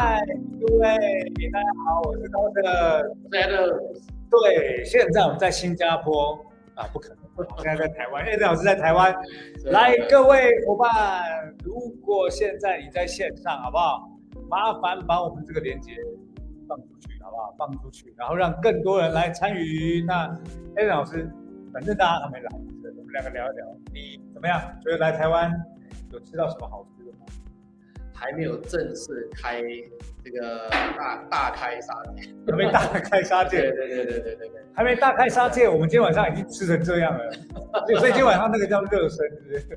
嗨，各位大家好，我是高盛。大家的对，现在我们在新加坡啊，不可能，现在在台湾，叶老师在台湾。来，各位伙伴，如果现在你在线上，好不好？麻烦把我们这个链接放出去，好不好？放出去，然后让更多人来参与。那叶老师，反正大家还没来，我们两个聊一聊。你怎么样？觉得来台湾有吃到什么好吃的吗？还没有正式开这个大大开杀戒，还没大开杀戒，对对对对对对对，还没大开杀戒，我们今天晚上已经吃成这样了，所以今天晚上那个叫热身？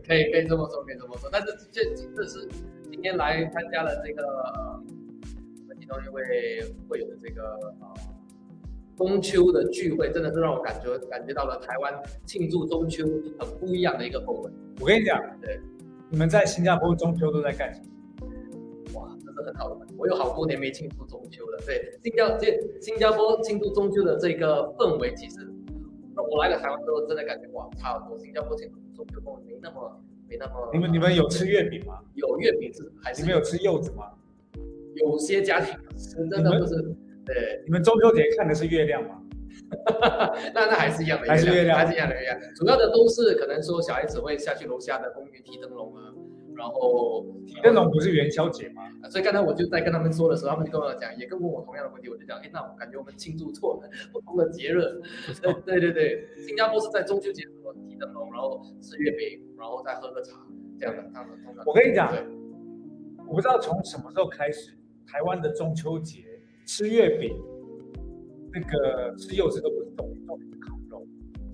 可以可以这么说，可以这么说。但是这这是今天来参加了这个呃，我们其中一位会有的这个呃中秋的聚会，真的是让我感觉感觉到了台湾庆祝中秋很不一样的一个氛围。我跟你讲，对，你们在新加坡中秋都在干什么？是很好的。我有好多年没庆祝中秋了。对，新加这新加坡庆祝中秋的这个氛围，其实我来了台湾之后，真的感觉哇，差很多。新加坡庆祝中秋氛围没那么没那么。你们你们有吃月饼吗？有月饼是还是你们有吃柚子吗？有些家庭，真的不是。对，你们中秋节看的是月亮吗？哈哈那那还是一样的，还是月亮，还是一样的月亮。主要的都是可能说小孩子会下去楼下的公园提灯笼啊。然后提灯笼不是元宵节吗？所以刚才我就在跟他们说的时候，他们就跟我讲，也跟问我同样的问题，我就讲，哎，那我感觉我们庆祝错了，不同的节日。对对对，新加坡是在中秋节的时候提灯笼，然后吃月饼，然后再喝个茶，这样的。他们通常我跟你讲，我不知道从什么时候开始，台湾的中秋节吃月饼，那个吃柚子都不是重点，重点是烤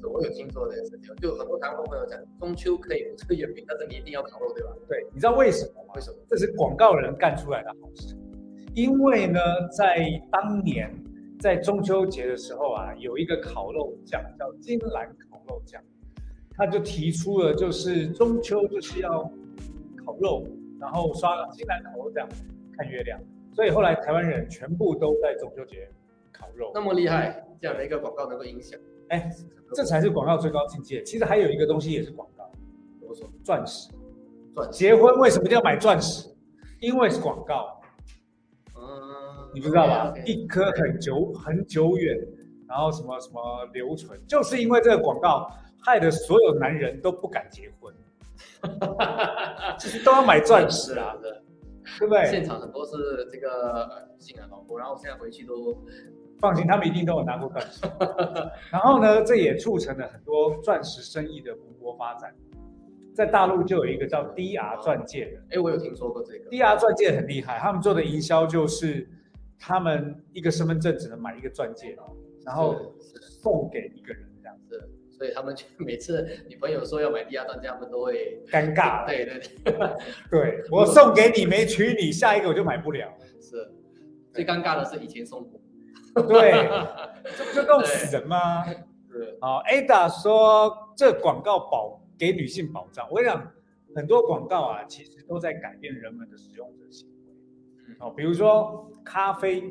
肉。我有听说这件事情，就很多台湾朋友讲，中秋可以不吃月饼，但是你一定要烤肉，对吧？对，你知道为什么吗？为什么？这是广告人干出来的好事。因为呢，在当年在中秋节的时候啊，有一个烤肉酱叫金兰烤肉酱，他就提出了，就是中秋就是要烤肉，然后刷金兰烤肉酱看月亮。所以后来台湾人全部都在中秋节烤肉。那么厉害，这样的一个广告能够影响？哎，这才是广告最高境界。其实还有一个东西也是广告，怎么说？钻石。钻结婚为什么要买钻石？因为是广告。嗯，你不知道吧？一颗很久很久远，然后什么什么留存，就是因为这个广告，害得所有男人都不敢结婚，其 实都要买钻石 啊，对不对？现场很多是这个女性啊老婆，然后现在回去都。放心，他们一定都有拿过钻石。然后呢，这也促成了很多钻石生意的蓬勃发展。在大陆就有一个叫 DR 钻戒的，哎，我有听说过这个。DR 钻戒很厉害，他们做的营销就是他们一个身份证只能买一个钻戒，然后送给一个人这样子。所以他们就每次女朋友说要买 DR 钻戒，他们都会尴尬。对对对，对 我送给你没娶你，下一个我就买不了。是，最尴尬的是以前送过。对，这不就弄死人吗？对，好，Ada 说这广告保给女性保障。我跟你讲，很多广告啊，其实都在改变人们的使用者行为。哦，比如说咖啡，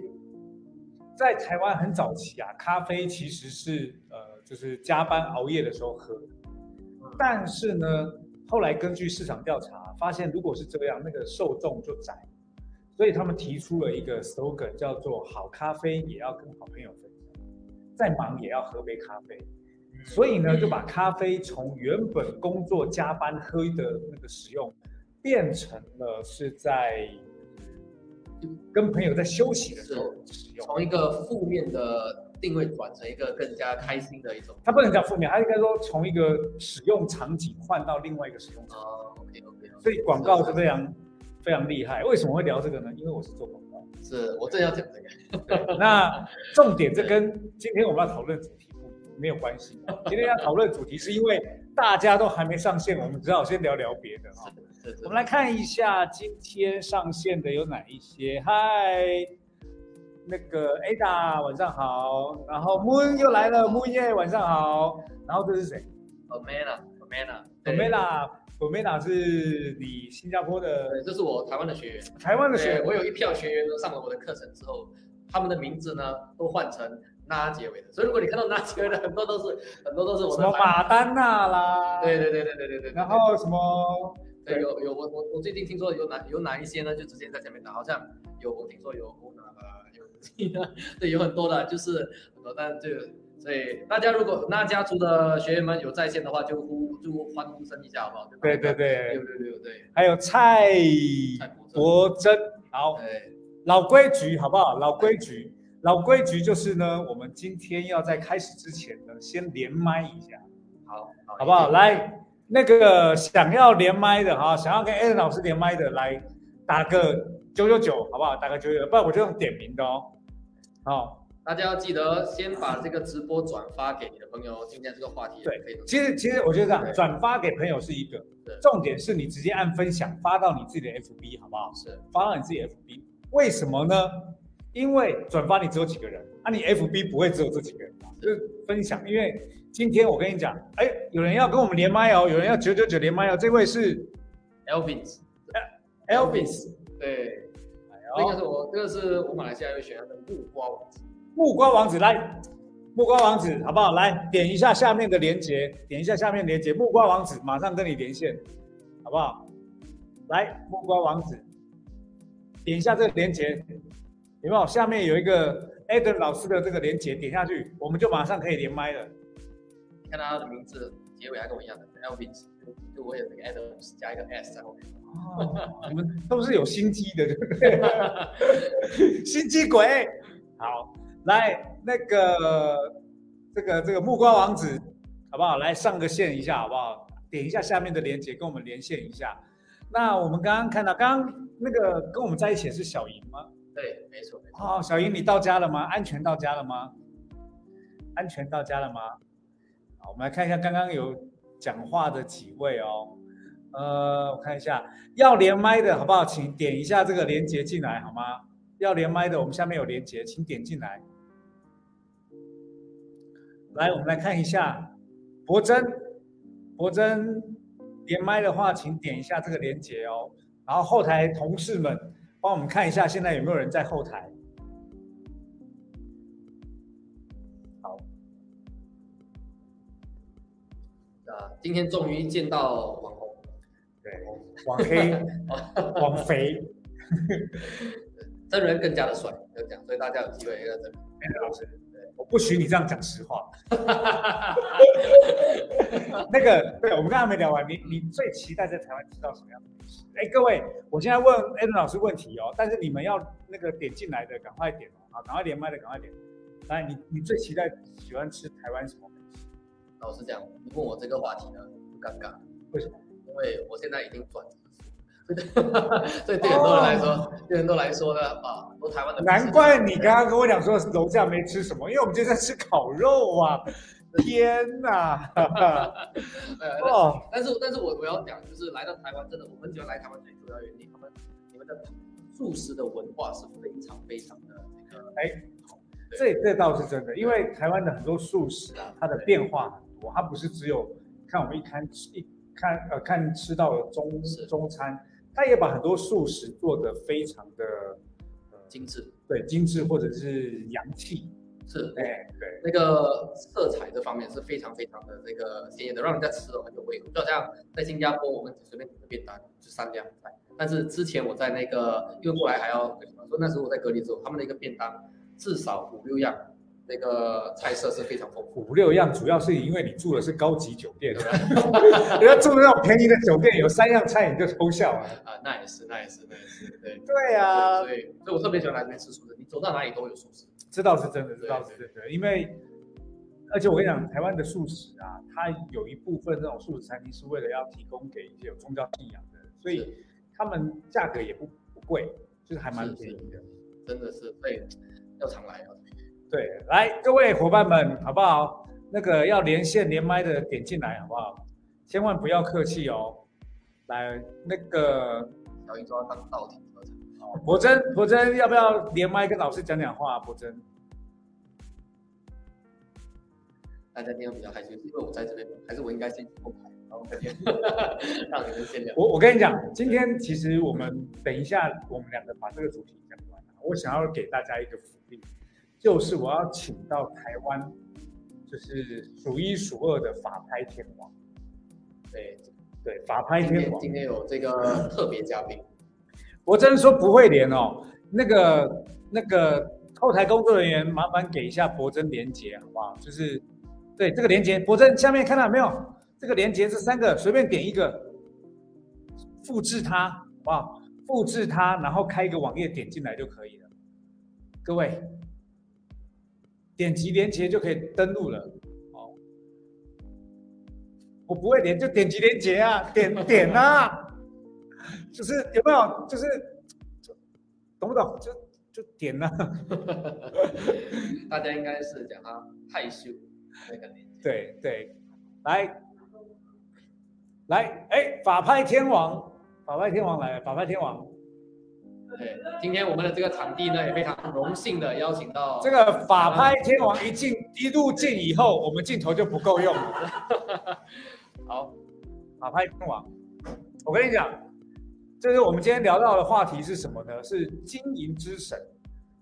在台湾很早期啊，咖啡其实是呃，就是加班熬夜的时候喝的。但是呢，后来根据市场调查发现，如果是这样，那个受众就窄。所以他们提出了一个 slogan，叫做“好咖啡也要跟好朋友分享，再忙也要喝杯咖啡”。所以呢，就把咖啡从原本工作加班喝的那个使用，变成了是在跟朋友在休息的时候使用。从一个负面的定位转成一个更加开心的一种。它不能叫负面，它应该说从一个使用场景换到另外一个使用场景。哦，OK OK。所以广告是非常。非常厉害，为什么会聊这个呢？因为我是做广告，是我正要讲这个。那重点这跟今天我们要讨论主题不没有关系。今天要讨论主题是因为大家都还没上线，我们只好先聊聊别的哈。我们来看一下今天上线的有哪一些。嗨，那个 Ada 晚上好，然后 Moon 又来了，Moon 耶晚上好，然后这是谁？Amanda，Amanda，Amanda。我梅达是你新加坡的，对，这是我台湾的学员。台湾的学员，我有一票学员都上了我的课程之后，他们的名字呢都换成拉结尾的。所以如果你看到拉结尾的，很多都是很多都是我的。什么马丹娜啦？对对对对对对对。然后什么对，有有我我我最近听说有哪有哪一些呢，就直接在前面打，好像有我听说有欧娜啊，有 对，有很多的，就是很多，但这个所以大家如果那家族的学员们有在线的话，就呼就欢呼声一下好不好？对对对六六六对，还有蔡蔡国珍，好，对，老规矩好不好？老规矩，老规矩就是呢，我们今天要在开始之前呢，先连麦一下，好，好不好？来，那个想要连麦的哈，想要跟 a l n 老师连麦的，来打个九九九，好不好？打个九九九，不然我就用点名的哦。好，大家要记得先把这个直播转发给你的朋友，今天这个话题对可以其实其实我觉得这样，对。转发给朋友是一个，重点是你直接按分享发到你自己的 FB，好不好？是。发到你自己的 FB，为什么呢？因为转发你只有几个人，啊，你 FB 不会只有这几个人嘛，就是分享。因为今天我跟你讲，哎，有人要跟我们连麦哦，有人要九九九连麦哦，这位是 Elvis Elvis，对，哎这个呦是我这个是我马来西亚有选的木瓜王子，木瓜王子来，木瓜王子好不好？来点一下下面的连接，点一下下面的连接，木瓜王子马上跟你连线，好不好？来，木瓜王子，点一下这个连接，有没有？下面有一个 Adam 老师的这个连接，点下去，我们就马上可以连麦了。你看他的名字结尾还跟我一样的 Elvis，就就我有那个 Adams 加一个 S 在后面。哦，你们都是有心机的，对不对？心机鬼。好，来那个这个这个木瓜王子，好不好？来上个线一下，好不好？点一下下面的链接，跟我们连线一下。那我们刚刚看到，刚刚那个跟我们在一起的是小莹吗？对，没错没错。哦，小莹，你到家了吗？安全到家了吗？安全到家了吗？好，我们来看一下刚刚有讲话的几位哦。呃，我看一下，要连麦的好不好？请点一下这个连接进来好吗？要连麦的，我们下面有连接，请点进来。来，我们来看一下，博真，博真连麦的话，请点一下这个连接哦。然后后台同事们帮我们看一下，现在有没有人在后台？好啊，今天终于见到网红，对，网黑、网肥，真人更加的帅，就这样，所以大家有机会要真人。哎老师，我不许你这样讲实话。那个，对，我们刚才没聊完，你你最期待在台湾吃到什么样的美食？哎，各位，我现在问 a d 老师问题哦，但是你们要那个点进来的赶快点哦，好，赶快连麦的赶快点。来，你你最期待喜欢吃台湾什么美食？老实讲，你问我这个话题呢，不尴尬。为什么？因为我现在已经转所 以对很多人来说，对很多人来说呢，啊，很多台湾的难怪你刚刚跟我讲说楼下没吃什么，因为我们今天在吃烤肉啊！天哪！呃，哦，但是但是我我要讲，就是来到台湾，真的我很喜欢来台湾最主要原因，他们你们的素食的文化是非常非常的这个哎，这这倒是真的，因为台湾的很多素食啊，它的变化很多，它不是只有看我们一看吃一看呃看吃到的中中餐，它也把很多素食做得非常的呃精致，对精致或者是洋气，是。哎对，那个色彩这方面是非常非常的这个鲜艳的，让人家吃了很有胃口。就好像在新加坡，我们随便点个便当就三样菜，但是之前我在那个因为过来还要说那时候我在隔离之后，他们的一个便当至少五六样，那个菜色是非常丰富。五六样，主要是因为你住的是高级酒店对，吧？人家住的那种便宜的酒店，有三样菜你就偷笑了。啊，那也是，那也是，那也是，对。对啊，所以，所以我特别喜欢来这边吃素食，你走到哪里都有素食。这倒是真的，这倒是真的，因为而且我跟你讲，台湾的素食啊，它有一部分这种素食餐厅是为了要提供给一些有宗教信仰的人，所以他们价格也不不贵，就是还蛮便宜的。真的是，所以要常来啊。对，来各位伙伴们，好不好？那个要连线连麦的点进来，好不好？千万不要客气哦。来，那个小英说要当道体合成，博真，博真要不要连麦跟老师讲讲话？博真，大家今天比较开心，是因为我在这边，还是我应该先后排，然后再见，让你们先聊。我我跟你讲，今天其实我们等一下，我们两个把这个主题讲完了，我想要给大家一个福利，就是我要请到台湾，就是数一数二的法拍天王。对，对，法拍天王。天今天有这个特别嘉宾，我真说不会连哦，那个那个后台工作人员，麻烦给一下博真连接好不好？就是对这个连接，博真下面看到没有？这个连接这三个随便点一个，复制它好不好？复制它，然后开一个网页点进来就可以了。各位，点击连接就可以登录了。哦，我不会连就点击连接啊，点点啊。就是有没有？就是懂不懂？就就点啊。大家应该是讲他害羞那个。对对，来来，哎，法拍天王，法拍天王来了，法拍天王，对，今天我们的这个场地呢，也非常荣幸的邀请到这个法拍天王一进一入镜以后，我们镜头就不够用了。好，法拍天王，我跟你讲，就是我们今天聊到的话题是什么呢？是经营之神，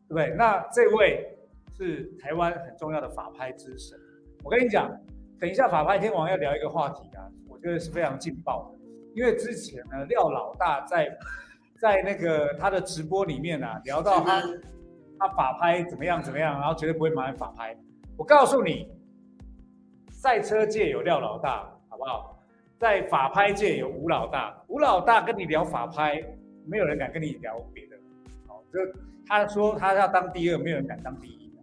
对不对？那这位是台湾很重要的法拍之神。我跟你讲，等一下法拍天王要聊一个话题啊，我觉得是非常劲爆的，因为之前呢，廖老大在在那个他的直播里面啊，聊到他他法拍怎么样怎么样，然后绝对不会买法拍。我告诉你，赛车界有廖老大，好不好？在法拍界有吴老大，吴老大跟你聊法拍，没有人敢跟你聊别的。好，就他说他要当第二，没有人敢当第一。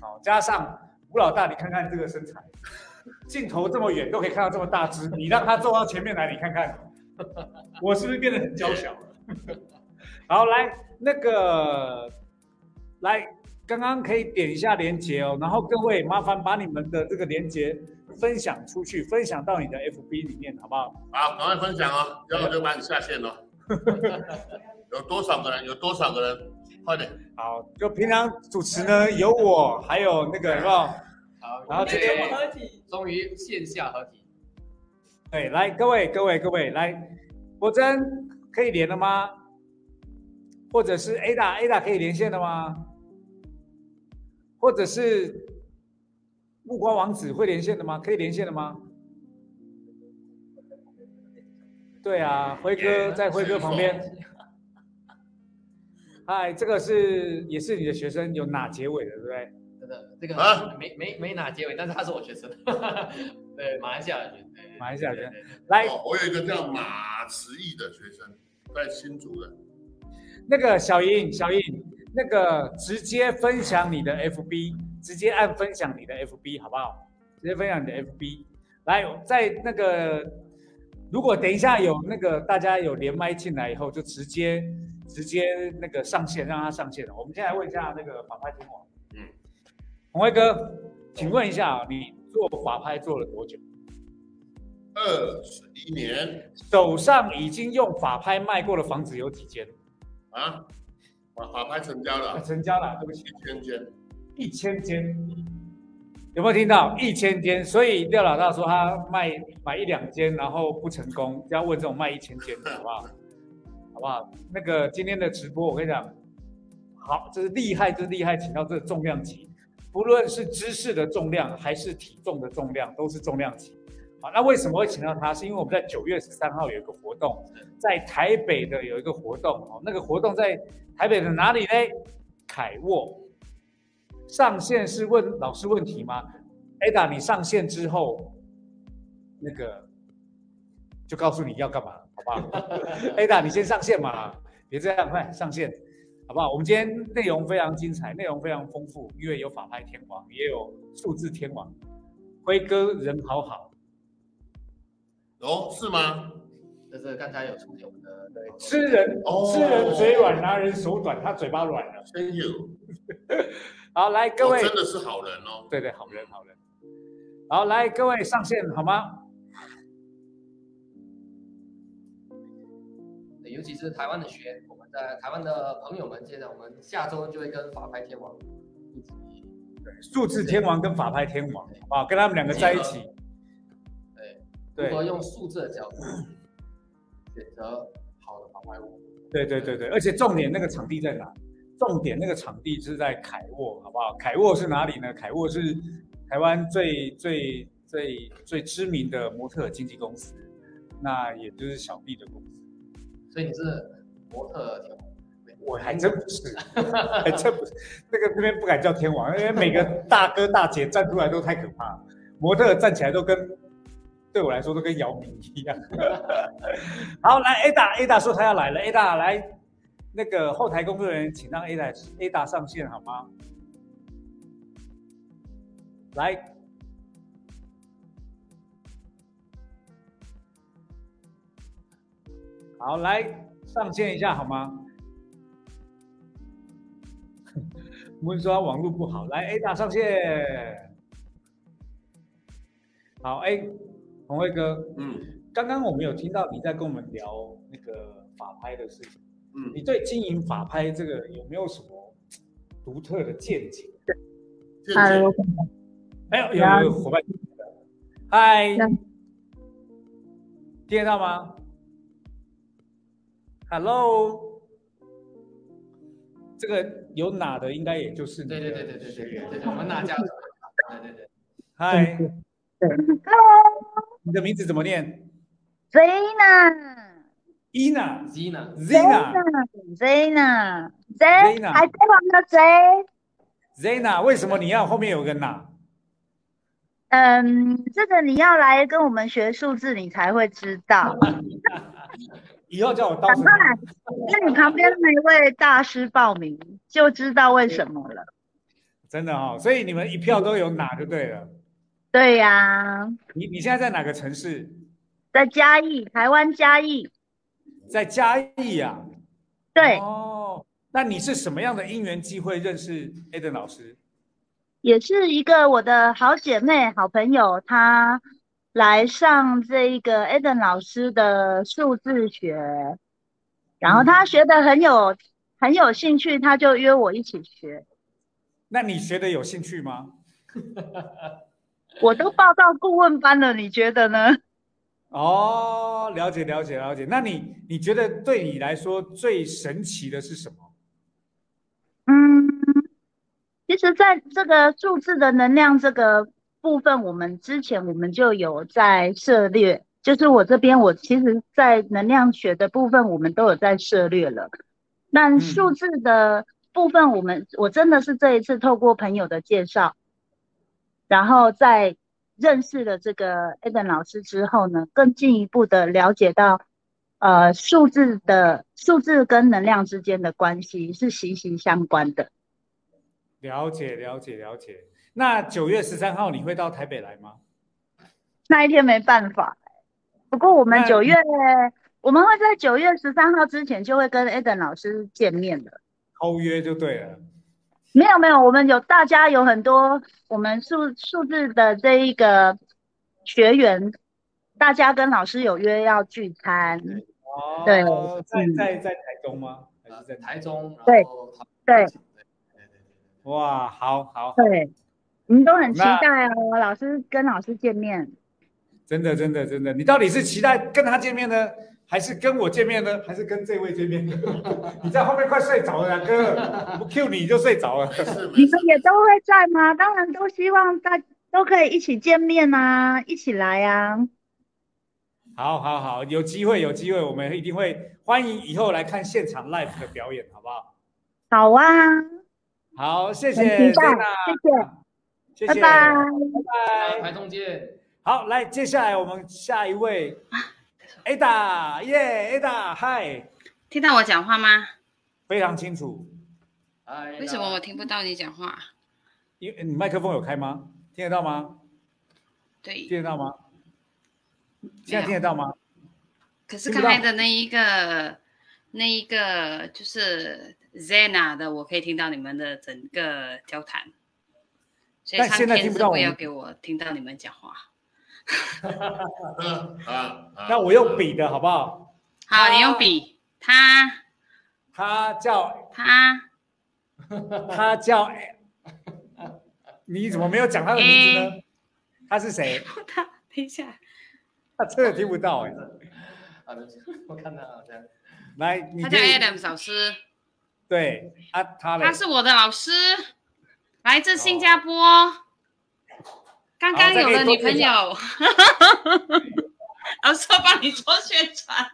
好，加上吴老大，你看看这个身材，镜头这么远都可以看到这么大只，你让他坐到前面来，你看看，我是不是变得很娇小了？好，来那个，来，刚刚可以点一下连接哦，然后各位麻烦把你们的这个连接分享出去，分享到你的 FB 里面，好不好？好，赶快分享哦，要不就把你下线了。有多少个人？有多少个人？快点！好，就平常主持呢有我，还有那个有没有？好，然后今天合体，终于线下合体。对，来各位各位各位，来，博真可以连了吗？或者是 Ada Ada 可以连线的吗？或者是木瓜王子会连线的吗？可以连线的吗？对啊，辉哥在辉哥旁边。嗨，这个是也是你的学生，有哪结尾的，对不对？这个啊没没没哪结尾，但是他是我学生，对，马来西亚的学生，对马来西亚人。对对对来，哦，我有一个叫马慈义的学生，在新竹的。那个小莹，小莹，那个直接分享你的 FB，直接按分享你的 FB 好不好？直接分享你的 FB。来，在那个，如果等一下有那个大家有连麦进来以后，就直接直接那个上线，让他上线了。我们先来问一下那个反派天王，嗯，洪辉哥，请问一下啊，你做法拍做了多久？二十一年手上已经用法拍卖过的房子有几间？啊，法法拍成交啊了，成交了，对不起。一千间。一千间，有没有听到？一千间，所以廖老大说他卖买一两间，然后不成功，要问这种卖一千间的，好不好？好不好？那个今天的直播，我跟你讲，好，这是厉害，这是厉害，请到这个重量级，不论是知识的重量还是体重的重量，都是重量级。好，那为什么会请到他？是因为我们在九月十三号有一个活动，在台北的有一个活动，哦，那个活动在台北的哪里呢？凯沃。上线是问老师问题吗？Ada，你上线之后，那个就告诉你要干嘛，好不好？Ada，你先上线嘛，别这样，快上线，好不好？我们今天内容非常精彩，内容非常丰富，因为有法拍天王，也有数字天王，辉哥人好好，哦，是吗？就是刚才有出现我们的对吃人哦吃人嘴软，拿人手短，他嘴巴软了。真有，好，来各位，哦真的是好人哦。对对，好人好人。好，来各位上线好吗？对尤其是台湾的学员，我们在台湾的朋友们，接着我们下周就会跟法拍天王一起，数字天王跟法拍天王，好不好？跟他们两个在一起，对，如何用数字的角度选择好的法拍屋。对对对对，而且重点那个场地在哪？重点那个场地是在凯沃，好不好？凯沃是哪里呢？凯沃是台湾最最最最知名的模特经纪公司，那也就是小弟的公司。所以你是模特天王，我还真不是，还真不是。那个这边不敢叫天王，因为每个大哥大姐站出来都太可怕了，模特站起来都跟对我来说都跟姚明一样。好，来 Ada 大说他要来了，Ada 来，那个后台工作人员请让 Ada 大上线好吗？来，好，来上线一下好吗？我们说网络不好，来 Ada 上线。好，哎，红辉哥，嗯刚刚我们有听到你在跟我们聊那个法拍的事情，嗯，你对经营法拍这个有没有什么独特的见解？见嗨，解我哎呦，有有有伙伴，嗨，那听得到吗？Hello，这个有哪的应该也就是你对对对对对对对对，我们哪家？对对对，嗨，对你的名字怎么念 Zena。？Ina Zina，Zena Zena，Zena，Zena 海贼王的 Z。Zina，为什么你要后面有个哪？嗯，这个你要来跟我们学数字，你才会知道。以后叫我刀神。赶快，跟你旁边那位大师报名，就知道为什么了。真的哦，所以你们一票都有哪就对了。对呀、你你现在在哪个城市？在嘉义，台湾嘉义。在嘉义呀、对，哦，那你是什么样的因缘机会认识 Eden 老师？也是一个我的好姐妹、好朋友，她来上这一个 Eden 老师的数字学，然后他学的很有很有兴趣，他就约我一起学。那你学的有兴趣吗？我都报到顾问班了，你觉得呢？哦，了解了解了解。那你你觉得对你来说最神奇的是什么？嗯，其实在这个数字的能量这个部分，我们之前我们就有在涉猎，就是我这边我其实，在能量学的部分，我们都有在涉猎了。那嗯数字的部分，我们我真的是这一次透过朋友的介绍，然后在认识了这个 Eden 老师之后呢，更进一步的了解到，呃，数字的数字跟能量之间的关系是息息相关的。了解了解了解。那九月十三号你会到台北来吗？那一天没办法，不过我们九月我们会在九月十三号之前就会跟 Eden 老师见面的。偷约就对了。没有没有，我们有大家有很多我们数数字的这一个学员，大家跟老师有约要聚餐。哦，对在嗯在在台中吗？还呃是在哪台中，然对对对对对对，哇，好好好，对，我们都很期待哦，老师跟老师见面。真的真的真的，你到底是期待跟他见面呢，还是跟我见面呢，还是跟这位见面呢？你在后面快睡着了啊，哥，不 Q 你就睡着了。是你们也都会在吗？当然都希望大都可以一起见面啊，一起来啊。好好好，有机会有机会，我们一定会欢迎以后来看现场 live 的表演，好不好？好啊，好，谢谢谢期待 Zena，谢谢，拜拜。拜拜。台中见。好，来，接下来我们下一位，Ada，耶，Ada，嗨，听到我讲话吗？非常清楚，哎为什么我听不到你讲话？因为你麦克风有开吗？听得到吗？对，听得到吗？现在听得到吗？可是刚才的那一个那一个就是 Zena 的，我可以听到你们的整个交谈，但现在听不到我要给我听到你们讲话。嗯啊啊，那我用笔的好不好？好，你啊用笔，他他叫他 他叫，你怎么没有讲他的名字呢？他是谁？他，等一下，他真的听不到哎。啊，对不起我看到好像来，你他叫可以 Adams 老师，对啊，他他是我的老师，来自新加坡，刚刚有了女朋友，老师要帮你做宣传。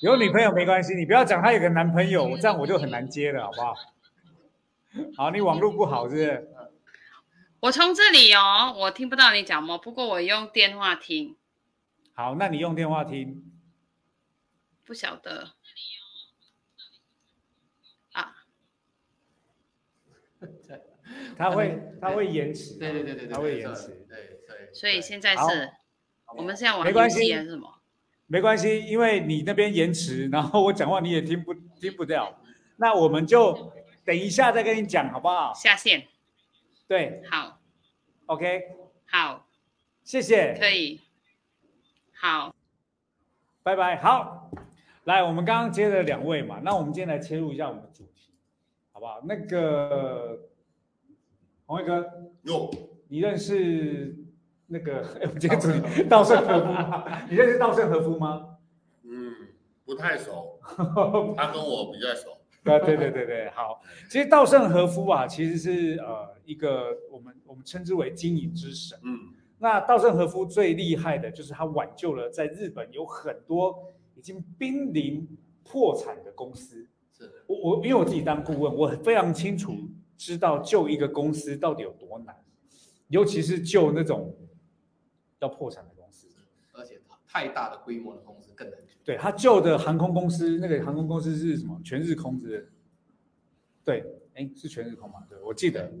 有女朋友没关系，你不要讲她有个男朋友，这样我就很难接了，好不好？好，你网络不好是不是？我从这里哦，我听不到你讲么，不过我用电话听，好，那你用电话听。不晓得 它会它会延迟，对对对对对，它会延迟。对对。所以现在是我们现在玩游没关系戏还是什么？没关系，因为你那边延迟，然后我讲话你也听不听不掉，那我们就等一下再跟你讲，好不好？下线，对好，，OK，好，谢谢，可以，好，拜拜。好，来，我们刚刚接了两位嘛，那我们今天来切入一下我们的主题，好不好？那个红卫哥，哟，你认识那个？哎，我们今天主题稻盛和夫吗？你认识稻盛和夫吗？嗯，不太熟，他跟我比较熟。啊，对对对对，好。其实稻盛和夫啊，其实是呃一个我们我们称之为经营之神。嗯那稻盛和夫最厉害的就是他挽救了在日本有很多已经濒临破产的公司。是我我因为我自己当顾问，我非常清楚知道救一个公司到底有多难，尤其是救那种要破产的公司。而且太大的规模的公司更难救。对他救的航空公司，那个航空公司是什么？全日空是？对，哎，是全日空嘛？对，我记得。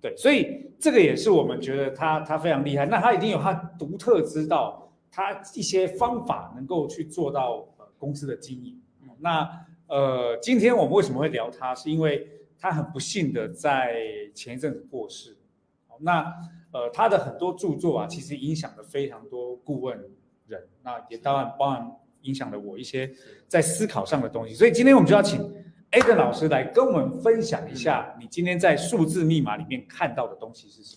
对，所以这个也是我们觉得他他非常厉害。那他一定有他独特之道，他一些方法能够去做到呃公司的经营。那呃，今天我们为什么会聊他？是因为他很不幸的在前一阵子过世。那呃，他的很多著作啊，其实影响了非常多顾问人，那也当然包含影响了我一些在思考上的东西。所以今天我们就要请 A 登老师来跟我们分享一下，你今天在数字密码里面看到的东西是什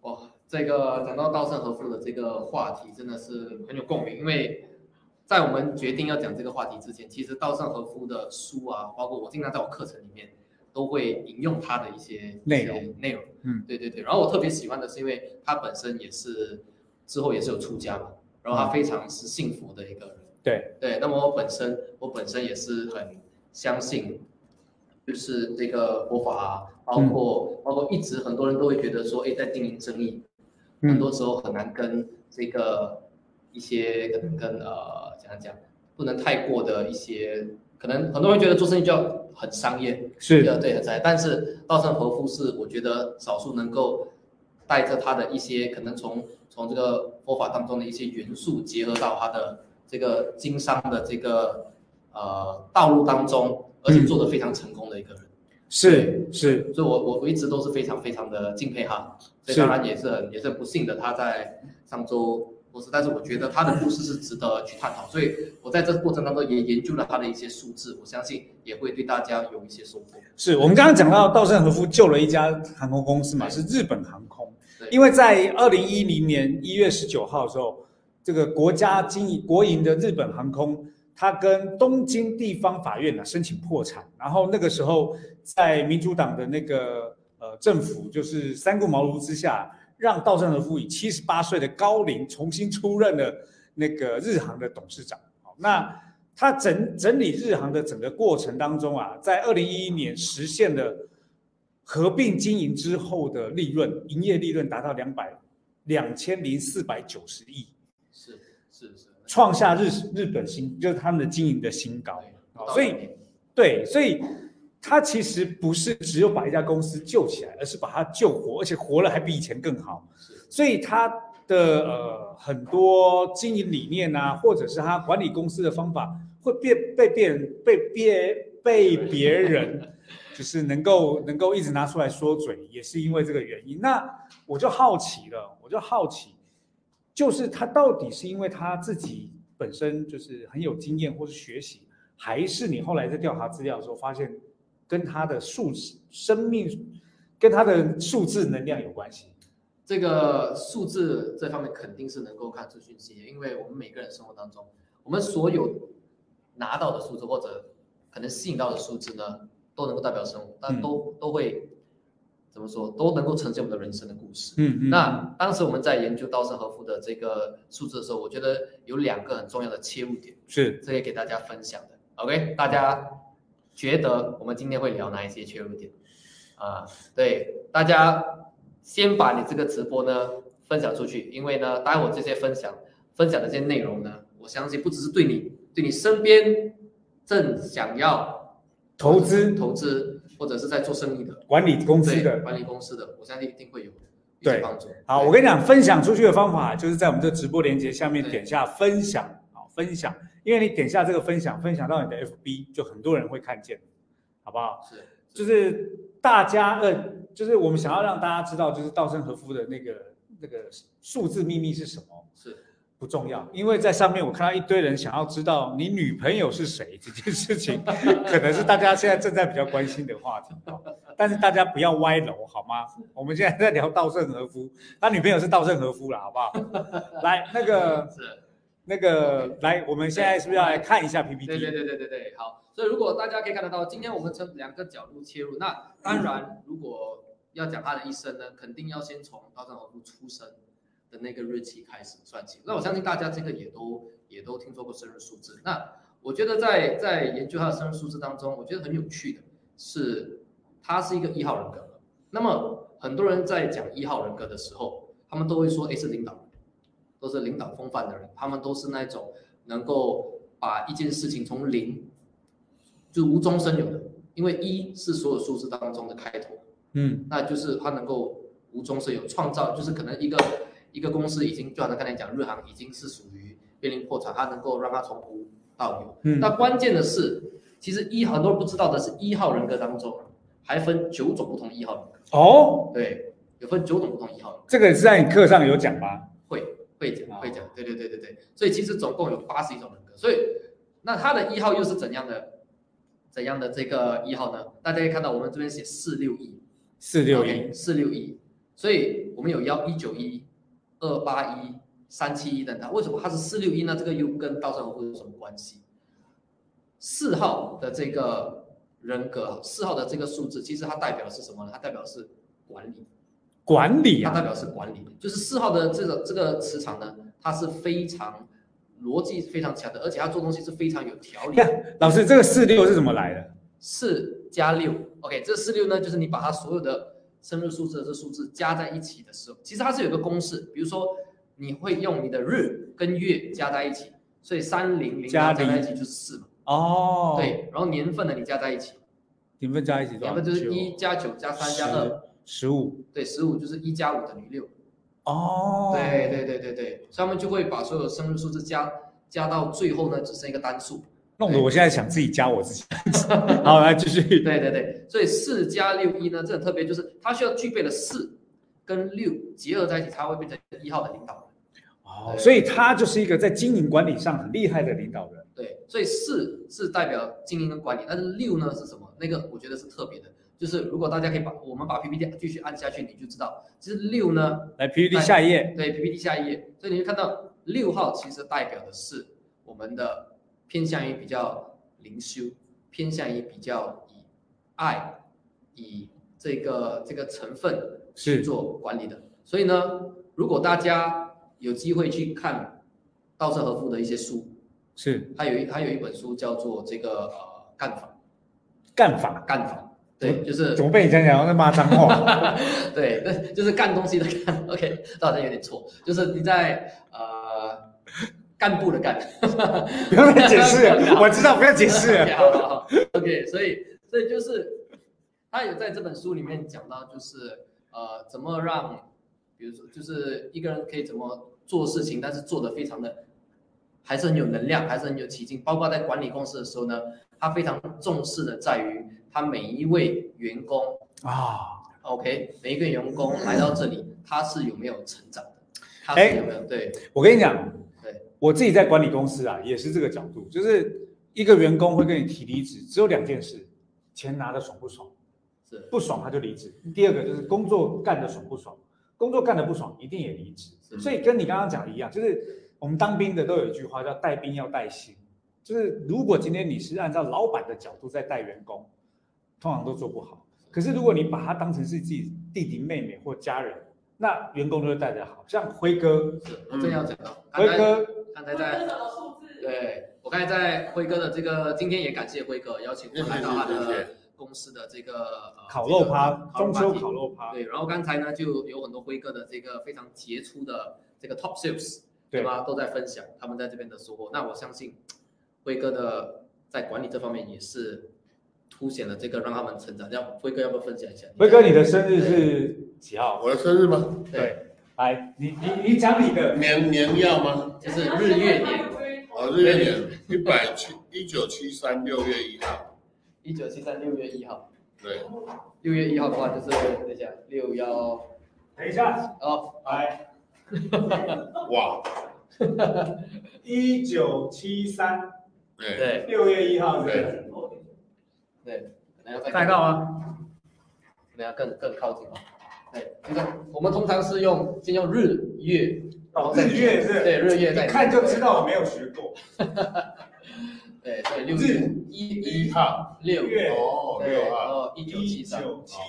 么？哇，这个讲到稻盛和夫的这个话题，真的是很有共鸣。因为在我们决定要讲这个话题之前，其实稻盛和夫的书啊，包括我经常在我课程里面都会引用他的一些内容内容。嗯，对对对。然后我特别喜欢的是，因为他本身也是之后也是有出家嘛，然后他非常是幸福的一个人。对，对，那么我本身我本身也是很相信，就是这个佛法啊，包括、包括一直很多人都会觉得说，哎，在经营生意，很多时候很难跟这个一些可能跟呃怎样讲，不能太过的一些，可能很多人觉得做生意就要很商业，是。的对很商业，但是稻盛和夫是我觉得少数能够带着他的一些可能从从这个佛法当中的一些元素结合到他的这个经商的这个呃道路当中，而且做得非常成功的一个人。是是，所以我我我一直都是非常非常的敬佩哈，所以当然也是很也是很不幸的他在上周但是我觉得他的故事是值得去探讨，所以我在这个过程当中也研究了他的一些数字，我相信也会对大家有一些收获。是我们刚刚讲到稻盛和夫救了一家航空公司嘛，是日本航空。对因为在二零一零年一月十九号的时候，这个国家经营国营的日本航空，它跟东京地方法院呢申请破产，然后那个时候在民主党的那个呃政府就是三顾茅庐之下，让稻盛和夫以七十八岁的高龄重新出任了那个日航的董事长。好，那他整整理日航的整个过程当中啊，在二零一一年实现了合并经营之后的利润，营业利润达到两百两千零四百九十亿，是是是，创下日日本新就是他们的经营的新高。对所以对，所以他其实不是只有把一家公司救起来，而是把它救活，而且活了还比以前更好。是所以他的呃很多经营理念啊，或者是他管理公司的方法，会被被别人被别被别人就是能够能够一直拿出来说嘴，也是因为这个原因。那我就好奇了，我就好奇，就是他到底是因为他自己本身就是很有经验，或是学习，还是你后来在调查资料的时候发现跟他的数字生命跟他的数字能量有关系？这个数字这方面肯定是能够看出讯息的，因为我们每个人生活当中，我们所有拿到的数字或者可能吸引到的数字呢，都能够代表生活，但都、都会怎么说都能够呈现我们的人生的故事。嗯嗯，那当时我们在研究稻盛和夫的这个数字的时候，我觉得有两个很重要的切入点，是这也给大家分享的。OK，大家觉得我们今天会聊哪一些切入点？啊，对，大家先把你这个直播呢分享出去，因为呢，待会这些分享分享的这些内容呢，我相信不只是对你，对你身边正想要投资投资或者是在做生意的管理公司对的。管理公司的，我相信一定会有一对些帮助。好，我跟你讲，分享出去的方法就是在我们这直播链接下面对点下分享，好分享，因为你点下这个分享，分享到你的 FB，就很多人会看见，好不好？是就是大家呃，就是我们想要让大家知道，就是稻盛和夫的那个那个数字秘密是什么，是不重要，因为在上面我看到一堆人想要知道你女朋友是谁这件事情，可能是大家现在正在比较关心的话题哦。但是大家不要歪楼好吗？我们现在在聊稻盛和夫，他女朋友是稻盛和夫了，好不好？来，那个是。那个来，我们现在是不是要来看一下 PPT？对对对对对对，好。所以如果大家可以看得到，今天我们从两个角度切入。那当然，如果要讲他的一生呢，肯定要先从稻盛和夫出生的那个日期开始算起。那我相信大家这个也都也都听说过生日数字。那我觉得在在研究他的生日数字当中，我觉得很有趣的是，他是一个一号人格。那么很多人在讲一号人格的时候，他们都会说，哎，是领导人。都是领导风范的人，他们都是那种能够把一件事情从零就无中生有的，因为一是所有数字当中的开头，嗯那就是他能够无中生有，创造就是可能一个一个公司已经就好像刚才讲，日航已经是属于濒临破产，他能够让它从无到有。嗯，那关键的是，其实一很多人不知道的是，一号人格当中还分九种不同一号人格，哦，对，有分九种不同一号人格。这个是在你课上有讲吗？会会讲哦会讲，对对对对对，所以其实总共有八十一种人格，所以那他的一号又是怎样的怎样的这个一号呢？大家可以看到我们这边写四六一，四六一，四六一，所以我们有幺一九一、二八一、三七一等等，为什么它是四六一呢？这个又跟稻盛和夫有什么关系？四号的这个人格，四号的这个数字，其实它代表的是什么呢？它代表的是管理。管理啊，它代表是管理，就是四号的这个这个磁场呢，它是非常逻辑非常强的，而且它做东西是非常有条理。呀。老师，这个四六是怎么来的？四加六，OK，这四六呢，就是你把它所有的生日数字的这数字加在一起的时候，其实它是有个公式，比如说你会用你的日跟月加在一起，所以三零零加零。加在一起就是四嘛，哦，，对，然后年份呢你加在一起，年份加一起多少？年份就是一加九加三加二，十五。对，十五就是一加五等于六。哦，对对对对对，所以他们就会把所有生日数字加加到最后呢，只剩一个单数。弄得我现在想自己加我自己。好，来继续。对对对，所以四加六一呢，这很特别，就是它需要具备了四跟六结合在一起，它会变成一号的领导人。哦，所以他就是一个在经营管理上很厉害的领导人。对，所以四是代表经营跟管理，但是六呢是什么？那个我觉得是特别的，就是如果大家可以把我们把 PPT 继续按下去，你就知道，其实六呢，来 PPT 下一页。对 PPT 下一页，所以你会看到六号其实代表的是我们的偏向于比较灵修，偏向于比较以爱、以这个这个成分去是做管理的。所以呢，如果大家有机会去看稻盛和夫的一些书，是他有一他有一本书叫做这个呃干法，干法。干法，对，就是怎么被你讲讲在骂脏话？对，那就是干东西的干。OK，这好像有点错，就是你在呃干部的干。不要再解释了，我知道，不要解释 OK，了。好好好 OK，所以所以就是他有在这本书里面讲到，就是呃怎么让，比如说就是一个人可以怎么做事情，但是做的非常的还是很有能量，还是很有起劲。包括在管理公司的时候呢，他非常重视的在于他每一位员工啊，OK，每一个员工来到这里，他是有没有成长的？是有没有、对。我跟你讲，对，我自己在管理公司啊，也是这个角度，就是一个员工会跟你提离职，只有两件事：钱拿的爽不爽，是。不爽他就离职；第二个就是工作干的爽不爽，工作干的不爽一定也离职。所以跟你刚刚讲的一样，就是我们当兵的都有一句话叫“带兵要带薪”，就是如果今天你是按照老板的角度在带员工，通常都做不好。可是如果你把它当成是自己弟弟妹妹或家人，那员工就会带得好。像辉哥，是我正要讲到，辉刚才哥刚才在对我刚才在辉哥的这个，今天也感谢辉哥邀请我来到他的公司的这个呃烤肉趴中秋烤肉趴，对，然后刚才呢就有很多辉哥的这个非常杰出的这个 top sales，对对吧？都在分享他们在这边的收获。那我相信辉哥的在管理这方面也是凸显了这个让他们成长。这样辉哥要不要分享一下？辉哥，你的生日是几号？我的生日吗？对，来，你你你讲你的，年年要吗？就是日月年，哦，日月年。一百七一九七三六月一号，一九七三六月一号。对，六月一号的话就是等一下六幺等一下，哦，来，哇，一九七三。对，对。六月一号，是不是？对对，可能要再看得到吗？可能要更更靠近哦。对，这个我们通常是用先用日月，哦，日月是，对日月再一看就知道我没有学过。对，所以六日月一一号，六月哦，对，然六号，后一九一七三，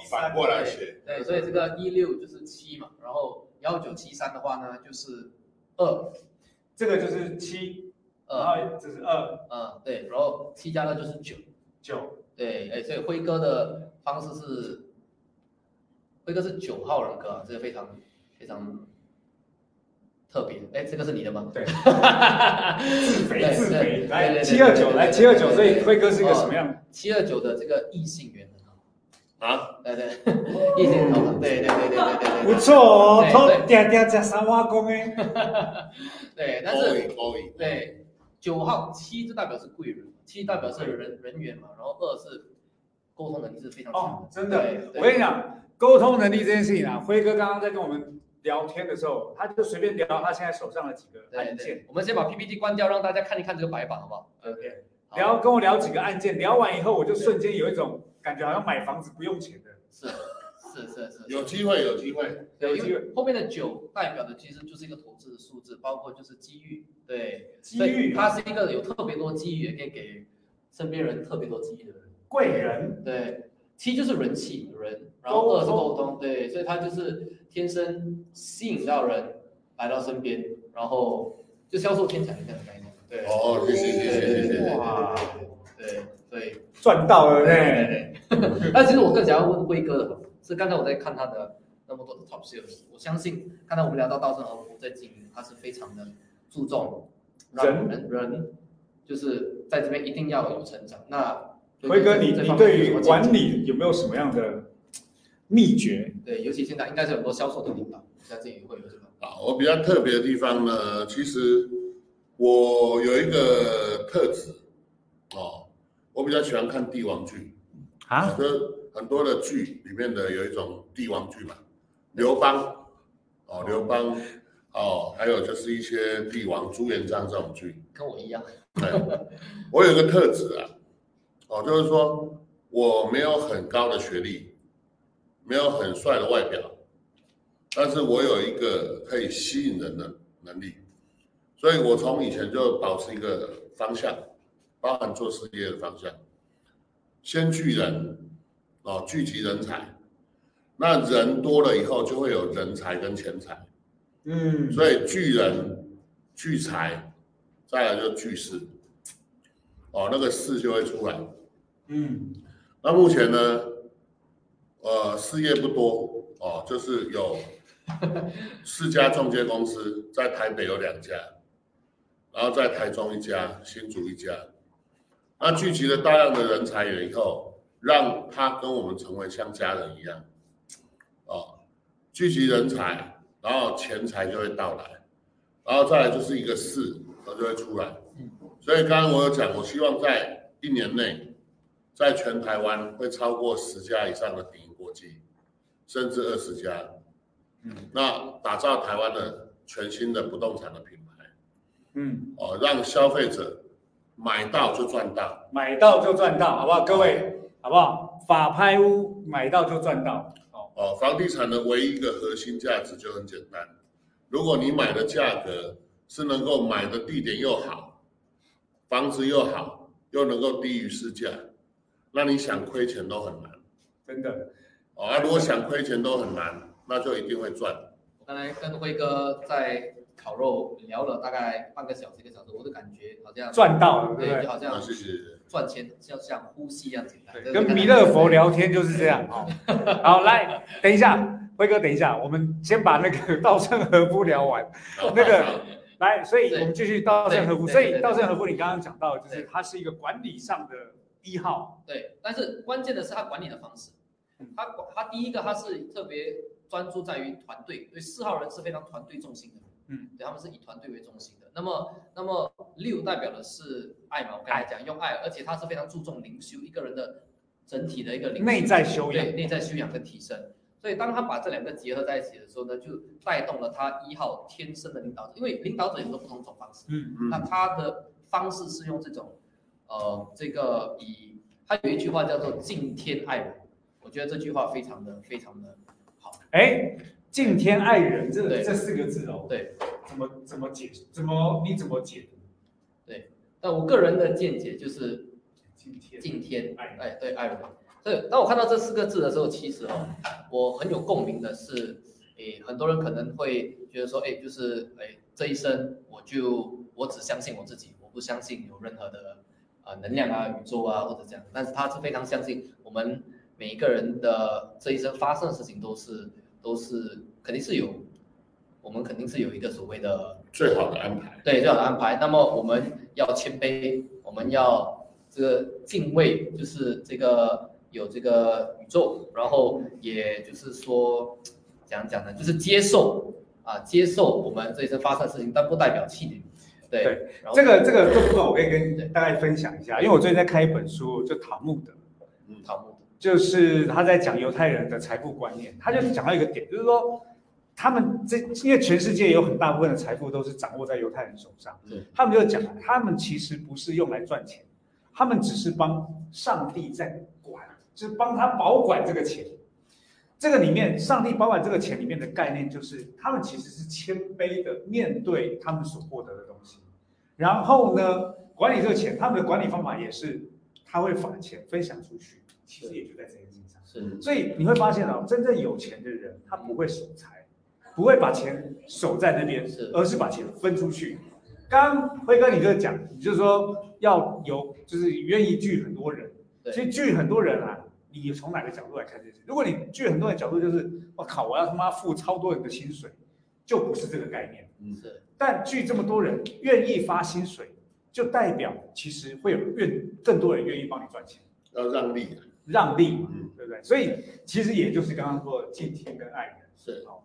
反过来学，对，所以这个一六就是七嘛，然后幺九七三的话呢就是二这个就是七，然二，后这是二嗯，对，然后七加二就是九，九，对，哎，所以辉哥的方式是，辉哥是九号人格啊，这个非常非常特别。哎，这个是你的吗？对，自自肥自肥，来七二九，来七二九，所以辉哥是一个哦什么样？七二九的这个异性缘很好，啊，对对，异性缘很好，对对对对对对对，不错哦，偷对对嗲嗲加三挖工哎，对，但是对九号七就代表是贵人，七代表是人人员嘛，然后二是沟通能力是非常强哦，真的对，对。我跟你讲，沟通能力这件事情啊，辉哥刚刚在跟我们聊天的时候，他就随便聊他现在手上的几个对对案件，，我们先把 PPT 关掉，让大家看一看这个白板，好不好？OK，好聊跟我聊几个案件，聊完以后，我就瞬间有一种感觉，好像买房子不用钱的。是是是是，有机会有机会，有机会。后面的九代表的其实就是一个投资的数字，包括就是机遇，对，机遇，他是一个有特别多机遇，也可以给身边人特别多机遇的人，贵人，对，七就是人气人，然后二是沟通，对，所以他就是天生吸引到人来到身边，然后就销售天才这样的概念，对，哦，谢谢谢谢谢谢，哇，对对。赚到了呢，那 其实我更想要问辉哥的，是刚才我在看他的那么多的 top sales，我相信刚才我们聊到稻盛和夫在经营，他是非常的注重让人人人就是在这边一定要有成长。那辉哥，你你对于管理有没有什么样的秘诀？对，尤其现在应该是很多销售的领导，相信也会有这个。啊，我比较特别的地方呢，其实我有一个特质哦，我比较喜欢看帝王剧，啊，这很多的剧里面的有一种帝王剧嘛，刘邦哦，刘邦哦，还有就是一些帝王朱元璋这种剧，跟我一样，对，我有一个特质啊，哦，就是说我没有很高的学历，没有很帅的外表，但是我有一个可以吸引人的能力，所以我从以前就保持一个方向，包含做事业的方向，先聚人，哦，聚集人才，那人多了以后就会有人才跟钱财，嗯，所以聚人、聚财，再来就聚势，哦，那个势就会出来。嗯，那目前呢，呃，事业不多哦，就是有 四家中介公司，在台北有两家，然后在台中一家，新竹一家。那聚集了大量的人才以后，让他跟我们成为像家人一样，哦，聚集人才，然后钱财就会到来，然后再来就是一个势，它就会出来。所以刚刚我有讲，我希望在一年内。在全台湾会超过十家以上的顶级国际，甚至二十家。嗯，那打造台湾的全新的不动产的品牌，嗯，哦，让消费者买到就赚到。买到就赚到，好不好？各位，好不好？法拍屋买到就赚到，哦，哦，房地产的唯一一个核心价值就很简单，如果你买的价格是能够买的地点又好，房子又好，又能够低于市价，那你想亏钱都很难。真的。哦，啊，如果想亏钱都很难，那就一定会赚。我刚才跟辉哥在烤肉聊了大概半个小时一个小时，我的感觉好像赚到了，对，就？好像啊，谢谢。赚钱像像呼吸一样简单。跟弥勒佛聊天就是这样哦。好，来，等一下，辉哥，等一下，我们先把那个稻盛和夫聊完。那个来，所以我们继续稻盛和夫。所以稻盛和夫，你刚刚讲到，就是他是一个管理上的一号。对，但是关键的是他管理的方式嗯。他管他第一个他是特别专注在于团队，对四号人是非常团队重心的。嗯，对，他们是以团队为中心的。那么，那么六代表的是爱嘛？我刚才讲用爱，而且他是非常注重灵修，一个人的整体的一个灵内在修养对内在修养跟提升。所以当他把这两个结合在一起的时候呢，就带动了他一号天生的领导者，因为领导者有不同种方式。嗯嗯那嗯，他的方式是用这种，呃，这个以他有一句话叫做“敬天爱人”，我觉得这句话非常的非常的好。哎，敬天爱人这对这四个字哦，对，怎么怎么解？怎么你怎么解读？但我个人的见解就是敬天敬天爱哎，对爱人。对，当我看到这四个字的时候，其实哦，我很有共鸣的是，诶，很多人可能会觉得说，哎，就是哎，这一生我就我只相信我自己，我不相信有任何的啊、能量啊、宇宙啊或者这样。但是他是非常相信我们每一个人的这一生发生的事情都是都是肯定是有，我们肯定是有一个所谓的最好的安排。对最好的安排。那么我们要谦卑，我们要这个敬畏，就是这个有这个宇宙，然后也就是说讲讲呢，就是接受啊，接受我们这一次发生的事情，但不代表气馁。对，这个这个这部分我可以跟大家分享一下，因为我最近在看一本书，就塔木德，嗯，塔木就是他在讲犹太人的财富观念，他就讲到一个点，就是说他们这因为全世界有很大部分的财富都是掌握在犹太人手上。对，他们就讲，他们其实不是用来赚钱，他们只是帮上帝在管，就是帮他保管这个钱。这个里面，上帝保管这个钱里面的概念就是，他们其实是谦卑的面对他们所获得的东西，然后呢，管理这个钱，他们的管理方法也是，他会把钱分享出去，其实也就在这件事情上。是。所以你会发现哦，真正有钱的人，他不会守财，不会把钱守在那边是，而是把钱分出去。刚刚辉哥你就讲，你就说要有，就是愿意聚很多人。对其实聚很多人啊，你从哪个角度来看这件事？如果你聚很多人的角度就是，我靠，我要他妈付超多人的薪水，就不是这个概念。是但聚这么多人愿意发薪水，就代表其实会有愿更多人愿意帮你赚钱。要让利。让利嘛，嗯，对不对？所以其实也就是刚刚说的敬天跟爱人。是好，是。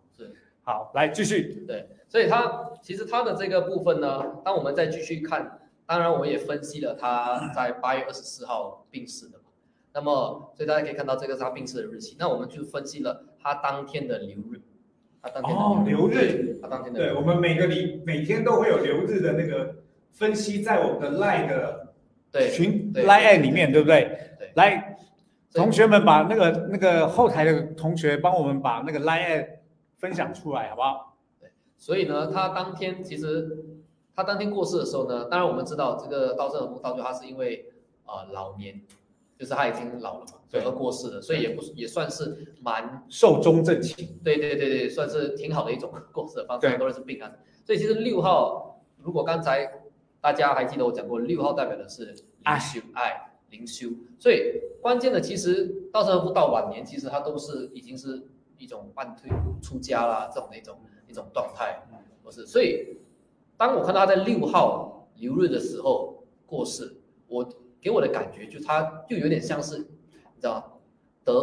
好，来继续。对，所以它其实它的这个部分呢，当我们再继续看，当然我们也分析了他在八月二十四号病逝的嘛。那么，所以大家可以看到这个是他病逝的日期。那我们就分析了他当天的流日，他当天的哦流日对他当天的日我们每个礼每天都会有流日的那个分析，在我们的 Line 的对群对 Line 里面，对不对？对来，同学们把那个那个后台的同学帮我们把那个 Line 分享出来，好不好？对所以呢，他当天其实他当天过世的时候呢，当然我们知道这个稻盛和夫到最后他是因为啊、呃老年，就是他已经老了嘛，所以而过世了，所以也不也算是蛮寿终正寝。对对对对，算是挺好的一种过世的方式，对很多人是病啊。所以其实六号，如果刚才大家还记得我讲过，六号代表的是灵修、爱、灵修。所以关键的其实稻盛和夫到晚年，其实他都是已经是一种半退出家啦这种的一种一种状态，不是？所以当我看到他在六号流日的时候过世，我给我的感觉就他就有点像是，你知道得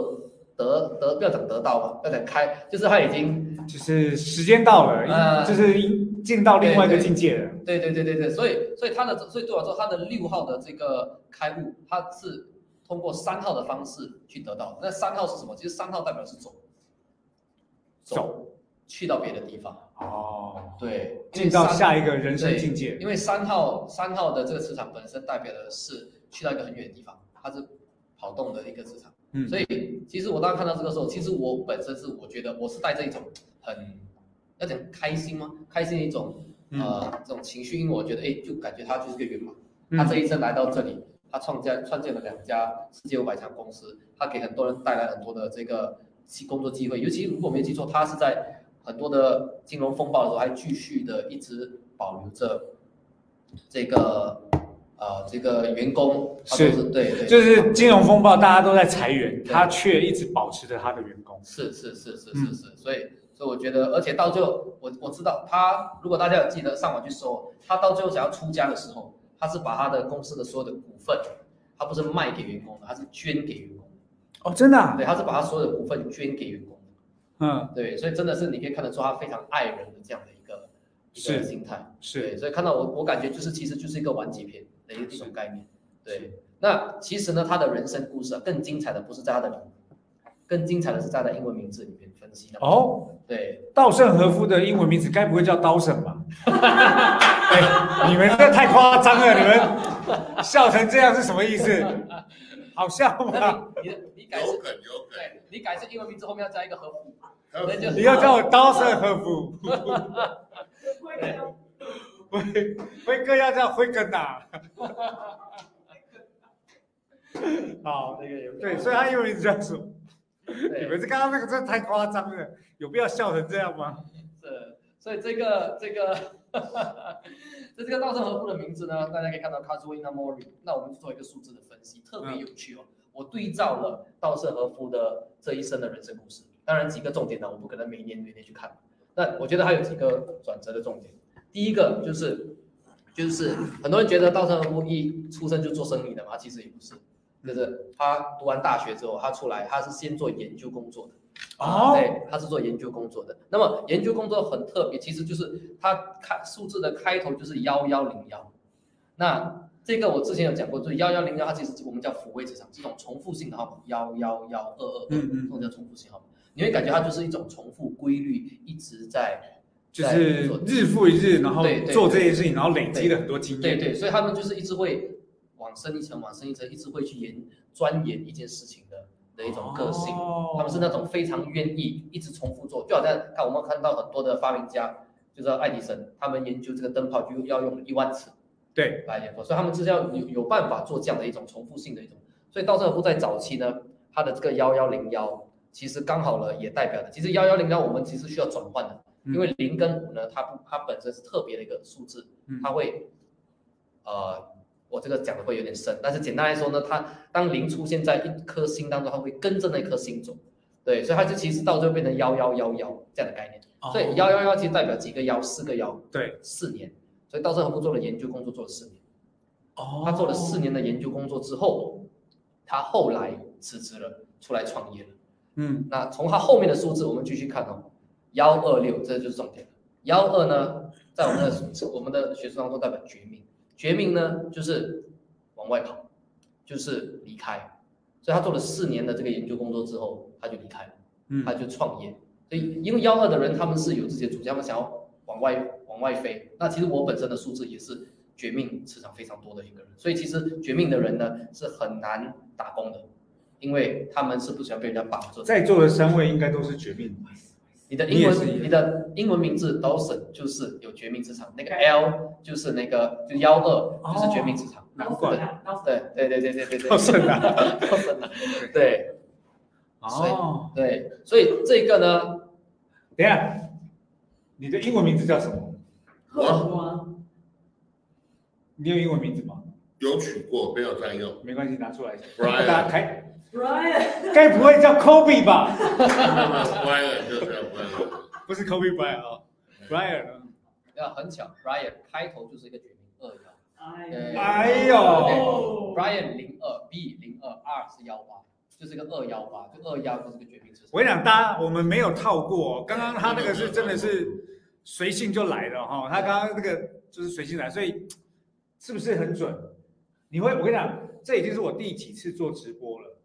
得得不要讲得到嘛，不要讲开，就是他已经就是时间到了，呃就是进到另外一个境界了。对对对对对，所以所以他的所以对我来说，他的六号的这个开悟，他是通过三号的方式去得到。那三号是什么？其实三号代表是走，走去到别的地方，哦，对，进到下一一个人生境界。因为三号三号的这个磁场本身代表的是去到一个很远的地方，它是跑动的一个磁场。嗯，所以其实我当看到这个时候，其实我本身是我觉得我是带着一种很要讲开心吗？开心的一种呃这种情绪，因为我觉得哎，就感觉他就是个圆满。他这一生来到这里，他创建创建了两家世界五百强公司，他给很多人带来很多的这个机工作机会，尤其如果没有记错，他是在很多的金融风暴的时候，还继续的一直保留着这个呃这个员工，他都是是对对，就是金融风暴，大家都在裁员，他却一直保持着他的员工。是是是是嗯。是。是，所以所以我觉得，而且到最后，我我知道他，如果大家有记得上网去搜，他到最后想要出家的时候，他是把他的公司的所有的股份，他不是卖给员工的，他是捐给员工的，哦，真的、啊？对，他是把他所有的股份捐给员工，嗯，对，所以真的是你可以看得出他非常爱人的这样的一个一个心态，是对，所以看到我我感觉就是其实就是一个完结篇的一一种概念，对，那其实呢，他的人生故事啊，更精彩的不是在他的名，更精彩的是在他的英文名字里面分析的，哦，对。稻盛和夫的英文名字该不会叫刀神吧？哎，你们这太夸张了，你们笑成这样是什么意思？好笑那吗？你你改是有梗有梗，对，你改是英文名字后面要加一个和服，你要叫我刀盛和服，辉辉哥要叫辉哥呐。好，那个有对，所以他英文名字叫什么？你对，们这刚刚那个真的太夸张了，有必要笑成这样吗？是，所以这个这个这这个稻盛和夫的名字呢，大家可以看到 Kazuhina Mori，那我们就做一个数字的分析，特别有趣哦。我对照了稻盛和夫的这一生的人生故事，当然几个重点呢，我不可能每年每年去看，那我觉得还有几个转折的重点。第一个就是就是很多人觉得稻盛和夫一出生就做生意的嘛，其实也不是，就是他读完大学之后，他出来他是先做研究工作的。哦，对，他是做研究工作的。那么研究工作很特别，其实就是他开数字的开头就是幺幺零幺。那这个我之前有讲过，就是幺幺零幺，它其实我们叫抚慰磁场，这种重复性的号码，幺幺幺二二二，嗯嗯这种叫重复性号码。你会感觉它就是一种重复规律，一直在就是日复一日，然后做这件事情，然后累积了很多经验。对对，所以他们就是一直会往深一层，往深一层，一直会去研钻研一件事情的的一种个性。哦他们是那种非常愿意一直重复做，就好像看我们看到很多的发明家，就是爱迪生，他们研究这个灯泡就要用一万次对，来研究，所以他们就是要有有办法做这样的一种重复性的一种。所以稻盛和夫在早期呢，他的这个幺幺零幺，其实刚好了也代表的，其实幺幺零幺我们其实需要转换的，嗯因为零跟五呢，它不它本身是特别的一个数字，嗯它会呃。我这个讲的会有点深，但是简单来说呢，它当零出现在一颗星当中，它会跟着那颗星走，对，所以它就其实到最后变成幺幺幺幺这样的概念。所以幺幺幺其实代表几个幺，四个幺，对，四年。所以稻盛和夫做了研究工作做了四年，哦他做了四年的研究工作之后，他后来辞职了，出来创业了。嗯，那从他后面的数字，我们继续看哦，幺二六，这就是重点了。幺二呢，在我们的我们的学术当中代表绝命，绝命呢就是往外跑，就是离开。所以他做了四年的这个研究工作之后，他就离开他就创业。所以因为幺二的人他们是有自己的主见，他们想要往外往外飞。那其实我本身的数字也是绝命磁场非常多的一个人，所以其实绝命的人呢是很难打工的，因为他们是不喜欢被人家绑着。在座的三位应该都是绝命的。你的英文，你的英文名字 Dawson 就是有绝命磁场，那个 L 就是那个就幺二就是绝命磁场。难怪对对对对对对对，稻盛 啊。稻盛啊，对。哦，对，所以这个呢，等一下，你的英文名字叫什么？我你有英文名字吗？有取过，没有在用。没关系，拿出来一下。Brian 大家开，Brian，该不会叫 Kobe 吧？，Brian 就是，Brian。不是 Kobe Bryant 啊，Bryant 啊。啊，很巧，Brian 开头就是一个绝命二幺。对哎呦哦，Brian 零二 B 零二 R 是幺八，就是个二幺八，就二幺就是个绝命磁场。我跟你讲，大家我们没有套过、哦，刚刚他那个是真的是随性就来了哈、他刚刚那个就是随性来，所以是不是很准？你会，我跟你讲，这已经是我第几次做直播了，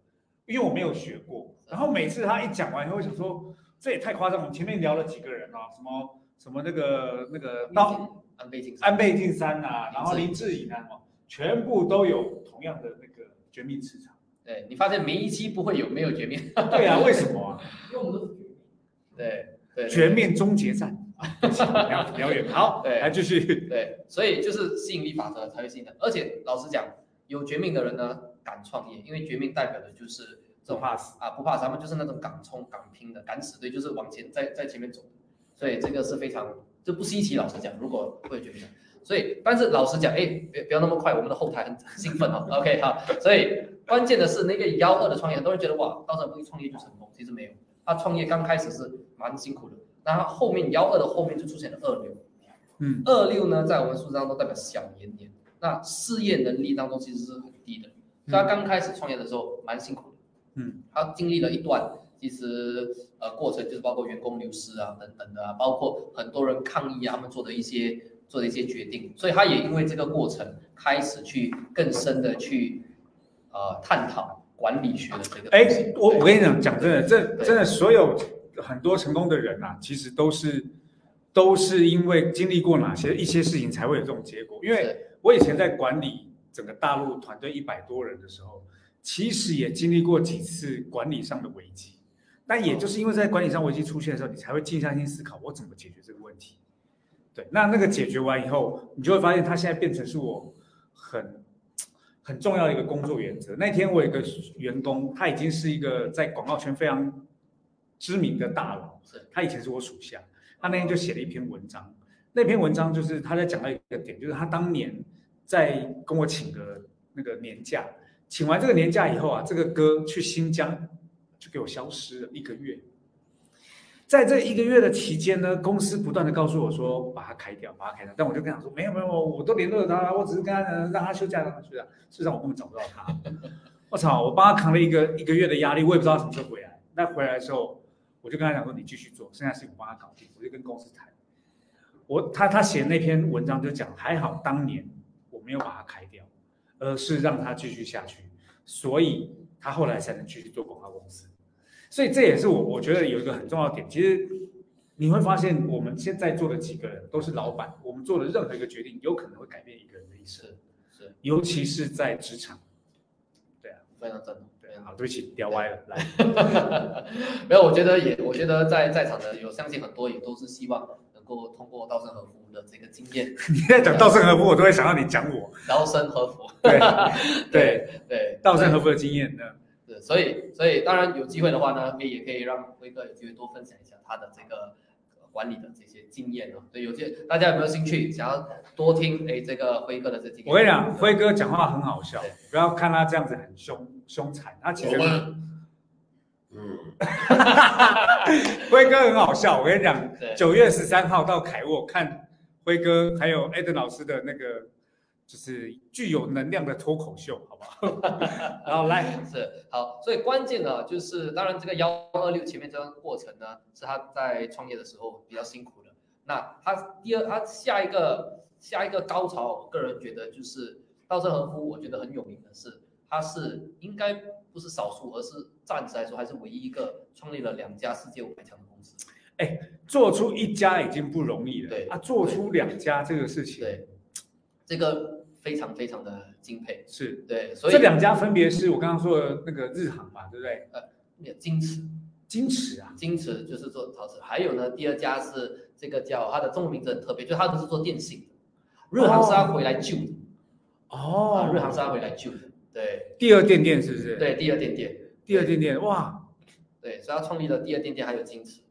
因为我没有学过。然后每次他一讲完以后，我想说这也太夸张了。我们前面聊了几个人啊，什么什么那个那个刀安倍晋安倍晋三啊，然后林志颖啊，什么全部都有同样的那个绝命磁场。对你发现每一期不会有没有绝命？对啊，为什么啊？因为我们都是绝命。对对，绝命终结战 聊聊远，好，对来继续。对，所以就是吸引力法则才会吸引的。而且老实讲，有绝命的人呢敢创业，因为绝命代表的就是这种不怕死。啊，不怕死，他们就是那种敢冲敢拼的，敢死队就是往前在在前面走的，所以这个是非常这不稀奇。老实讲，如果会绝命，所以但是老实讲，哎，别不要那么快，我们的后台很很兴奋哦。OK 好，所以关键的是那个幺二的创业，很多人觉得哇，到时候一创业就成功，其实没有，他创业刚开始是蛮辛苦的，然后后面幺二的后面就出现了二六，嗯，二六呢在我们数字当中代表小年年，那事业能力当中其实是很低的，所以他刚开始创业的时候蛮辛苦的。嗯，他经历了一段其实呃过程，就是包括员工流失啊等等的啊，包括很多人抗议啊，他们做的一些做的一些决定，所以他也因为这个过程开始去更深的去呃探讨管理学的这个哎我我跟你讲，讲真的，这真的所有很多成功的人啊，其实都是都是因为经历过哪些一些事情才会有这种结果。因为我以前在管理整个大陆团队一百多人的时候，其实也经历过几次管理上的危机，但也就是因为在管理上危机出现的时候，你才会静下心思考我怎么解决这个问题。对，那那个解决完以后，你就会发现它现在变成是我很很重要的一个工作原则。那天我有一个员工，他已经是一个在广告圈非常知名的大佬，是他以前是我属下，他那天就写了一篇文章，那篇文章就是他在讲到一个点，就是他当年在跟我请个那个年假，请完这个年假以后啊，这个哥去新疆就给我消失了一个月。在这一个月的期间呢，公司不断的告诉我说把他开掉，把他开掉，但我就跟他说没有没有，我都联络了他，我只是跟他呃让他休假，让他休假。事实上我根本找不到他，我操，我帮他扛了一个一个月的压力，我也不知道什么时候回来。那回来的时候，我就跟他讲说你继续做，剩下事情我帮他搞定，我就跟公司谈。我他他写那篇文章就讲，还好当年没有把它开掉，而是让它继续下去，所以他后来才能继续做广告公司。所以这也是我我觉得有一个很重要的点，其实你会发现我们现在做的几个人都是老板，我们做的任何一个决定有可能会改变一个人的一生，是是尤其是在职场。对啊，非常赞同。好，对不起，聊歪了，来，没有，我觉得也，我觉得在在场的有相信很多也都是希望能够通过稻盛和夫的这个经验，你在讲稻盛和夫，我都会想到你讲我。稻盛和夫，对 对，对对，稻盛和夫的经验呢？是，所以所以当然有机会的话呢，可以也可以让辉哥有机会多分享一下他的这个呃管理的这些经验哦。对，有些大家有没有兴趣想要多听哎这个辉哥的这经验？我跟你讲，辉哥讲话很好笑，不要看他这样子很凶凶残，他其实嗯，辉哥很好笑。我跟你讲对，九月十三号到凯沃看辉哥还有 Eden 老师的那个，就是具有能量的脱口秀，好不好？然后来，是好，所以关键呢，就是当然这个幺二六前面这段过程呢，是他在创业的时候比较辛苦的。那他第二，他下一个下一个高潮，我个人觉得就是稻盛和夫，我觉得很有名的是，他是应该不是少数，而是暂时来说还是唯一一个创立了两家世界五百强的公司。哎做出一家已经不容易了，对啊，做出两家这个事情，对，这个非常非常的敬佩。是对，所以这两家分别是我刚刚说的那个日航嘛，对不对？呃，金池，金池啊，金池就是做陶瓷，还有呢，第二家是这个叫它的中文名字很特别，就是它不是做电信的，日航是他回来救的，哦啊，日航是他回来救的，对第二电电是不是？，对，第二店店，第二间店，哇，对，所以他创立了第二间店还有金池，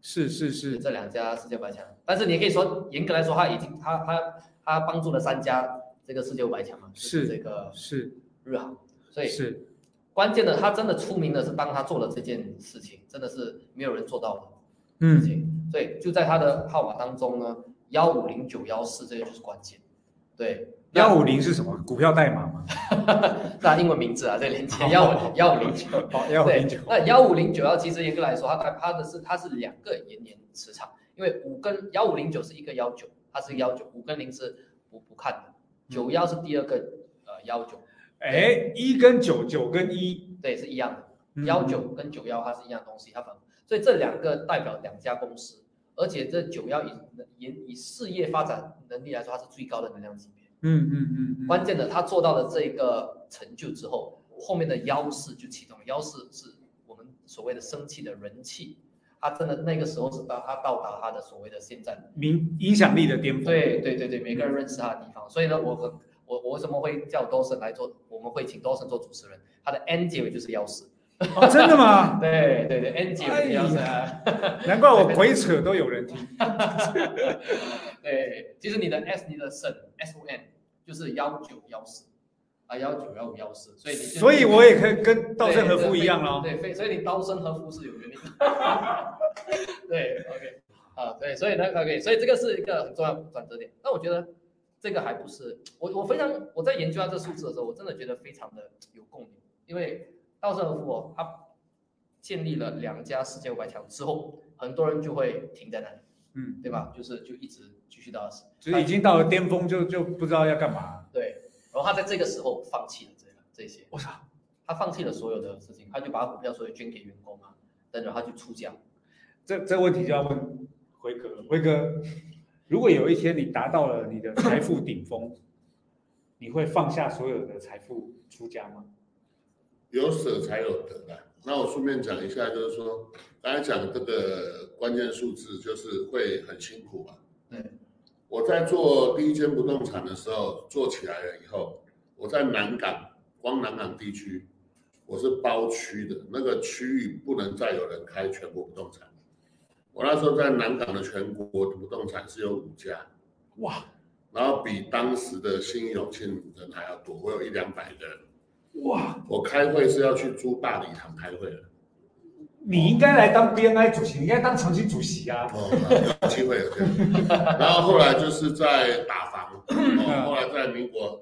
是是是。是，这两家世界五百强，但是你也可以说，严格来说，他已经他他他帮助了三家这个世界五百强嘛，是这个是。日航，所以是，关键的他真的出名的是帮他做了这件事情，真的是没有人做到的。事嗯，情，所以就在他的号码当中呢，幺五零九幺四这个就是关键。对，幺五零是什么？股票代码吗？那英文名字啊，这连接幺五幺五零九。好，幺五对零九，，那幺五零九幺其实严格来说，它它它的是它是两个延年磁场，因为五跟幺五零九是一个幺九，它是幺九，五跟零是不不看的，九幺是第二个呃幺九，哎，一跟九，九跟一，对，是一样的。嗯幺九跟九幺它是一样东西，它反所以这两个代表两家公司，而且这九幺以以以事业发展能力来说，它是最高的能量级别。嗯嗯嗯嗯，关键的，他做到了这个成就之后，后面的幺四就启动了。幺四是我们所谓的生气的人气，他真的那个时候是到他到达他的所谓的现在。影影响力的巅峰，对对对对，每个人认识他的地方。所以呢，我很我我为什么会叫多森来做？我们会请多森做主持人，他的 N 结尾就是幺四。哦，真的吗？对对对，N 姐有提到神啊。难怪我鬼扯都有人听。对，其实你的 S 你的肾 S O N 就是幺九幺四啊，幺九幺五幺四，所以你所以我也可以跟稻盛和夫一样咯。对，非所以你稻盛和夫是有原理的。对，OK，啊，对，所以呢，OK，所以这个是一个很重要的转折点。那我觉得这个还不是我我非常我在研究到这数字的时候，我真的觉得非常的有共鸣，因为稻盛和夫哦，他建立了两家世界五百强之后，很多人就会停在那里，嗯，对吧？就是就一直继续到死。就是已经到了巅峰，就就不知道要干嘛。对，然后他在这个时候放弃了这个这些，我操！他放弃了所有的事情，他就把股票所有捐给员工啊，等着，他去出家。这这个问题就要问辉哥了。辉哥，如果有一天你达到了你的财富顶峰，你会放下所有的财富出家吗？有舍才有得的。那我顺便讲一下，就是说，刚才讲这个关键数字，就是会很辛苦嘛。对。我在做第一间不动产的时候，做起来了以后，我在南港，光南港地区，我是包区的，那个区域不能再有人开全国不动产。我那时候在南港的全国不动产是有五家，哇然后比当时的新义永庆人还要多，我有一两百个人。哇！我开会是要去租大礼堂开会了。你应该来当 BNI 主席，你应该当长期主席啊。哦，有机会有机会。然后后来就是在打房，哦，后来在民国，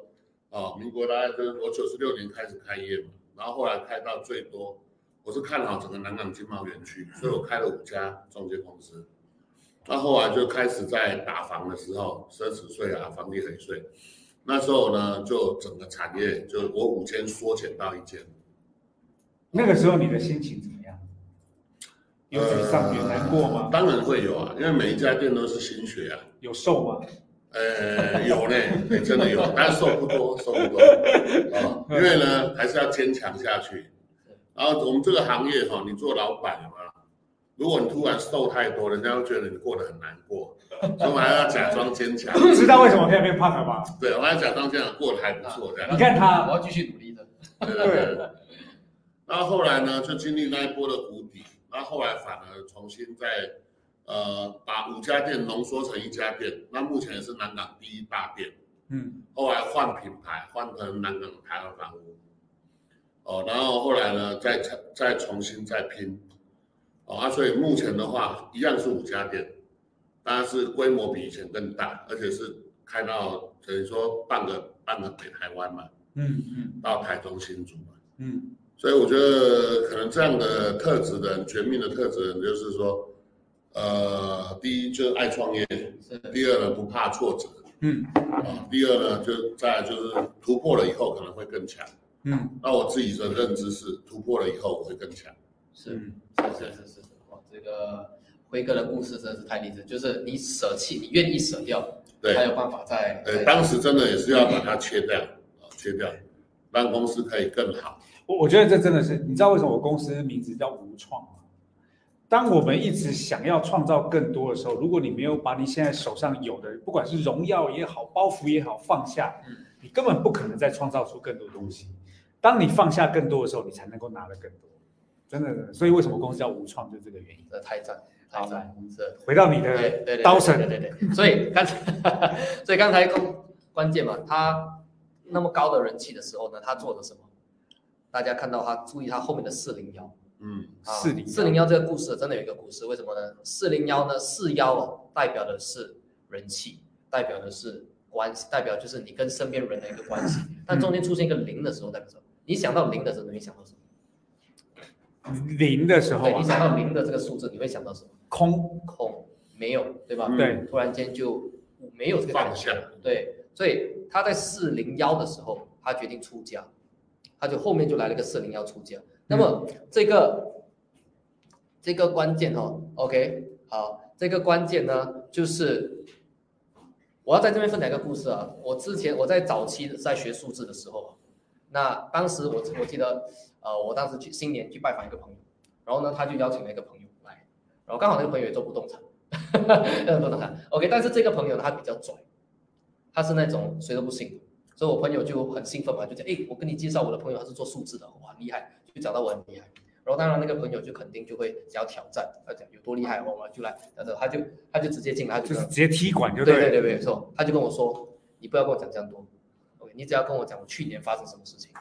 哦，民国大概就是我九十六年开始开业嘛，然后后来开到最多，我是看好整个南港经贸园区，所以我开了五家中介公司。那后来就开始在打房的时候，奢侈税啊、房地产税，那时候呢，就整个产业就我五千缩减到一千。那个时候你的心情怎么样？有沮丧、有难过吗？当然会有啊，因为每一家店都是心血啊。有瘦吗？呃，有呢，欸真的有，但是瘦不多，瘦不多 啊、因为呢，还是要坚强下去。然后我们这个行业哈、你做老板有没有？如果你突然瘦太多，人家会觉得你过得很难过，所以还要假装坚强。知道为什么现在变胖了吧？对，我要假装坚强，过得还不错这样。你看他我要继续努力的。对对对对。然后后来呢，就经历那一波的谷底，那后后来反而重新再呃把五家店浓缩成一家店，那目前也是南港第一大店。嗯，后来换品牌，换成南港台湾房屋，哦，然后后来呢，再再重新再拼，哦啊，所以目前的话，一样是五家店，当然是规模比以前更大，而且是开到等于说半个半个北台湾嘛，嗯嗯到台中新竹嘛，嗯，所以我觉得可能这样的特质的人，绝命的特质的人，就是说，呃，第一就是爱创业，第二呢不怕挫折，嗯啊，第二呢，就在就是突破了以后可能会更强。嗯那我自己的认知是，突破了以后我会更强。是嗯，是是是是是，哇，这个辉哥的故事真的是太励志，就是你舍弃，你愿意舍掉，对才有办法在。呃，当时真的也是要把它切掉，啊，切掉，让公司可以更好。我我觉得这真的是，你知道为什么我公司名字叫无创吗？当我们一直想要创造更多的时候，如果你没有把你现在手上有的，不管是荣耀也好，包袱也好，放下嗯，你根本不可能再创造出更多东西。当你放下更多的时候，你才能够拿得更多。真的，所以为什么公司叫无创，就这个原因。这太赞，太好赞，是。回到你对对的对，刀神，对对对，所以刚才，所以刚才关关键嘛，他那么高的人气的时候呢，他做了什么？大家看到他，注意他后面的四零幺。嗯，啊401四零幺这个故事真的有一个故事，为什么呢？四零幺呢，四幺哦，代表的是人气，代表的是关系，代表就是你跟身边人的一个关系。但中间出现一个零的时候，代表什么？你想到零的时候，你会想到什么？零的时候对，你啊，想到零的这个数字，你会想到什么？空，空，没有，对吧？嗯对，突然间就没有这个感觉。对，所以他在四零幺的时候，他决定出家，他就后面就来了个四零幺出家。那么这个这个关键哦，OK，好，这个关键呢，就是我要在这边分享一个故事啊。我之前我在早期在学数字的时候，那当时我我记得，呃，我当时去新年去拜访一个朋友，然后呢，他就邀请了一个朋友来，然后刚好那个朋友也做不动产，不动产，OK，但是这个朋友呢，他比较拽，他是那种谁都不信，所以我朋友就很兴奋嘛，就讲，哎，我跟你介绍我的朋友，他是做数字的，哇，很厉害，就讲到我很厉害。然后当然那个朋友就肯定就会想要挑战，要讲有多厉害，我们就来，他说他就他就直接进来，他就就是直接踢馆就对。对对对，没错，他就跟我说，你不要跟我讲这样多你只要跟我讲我去年发生什么事情，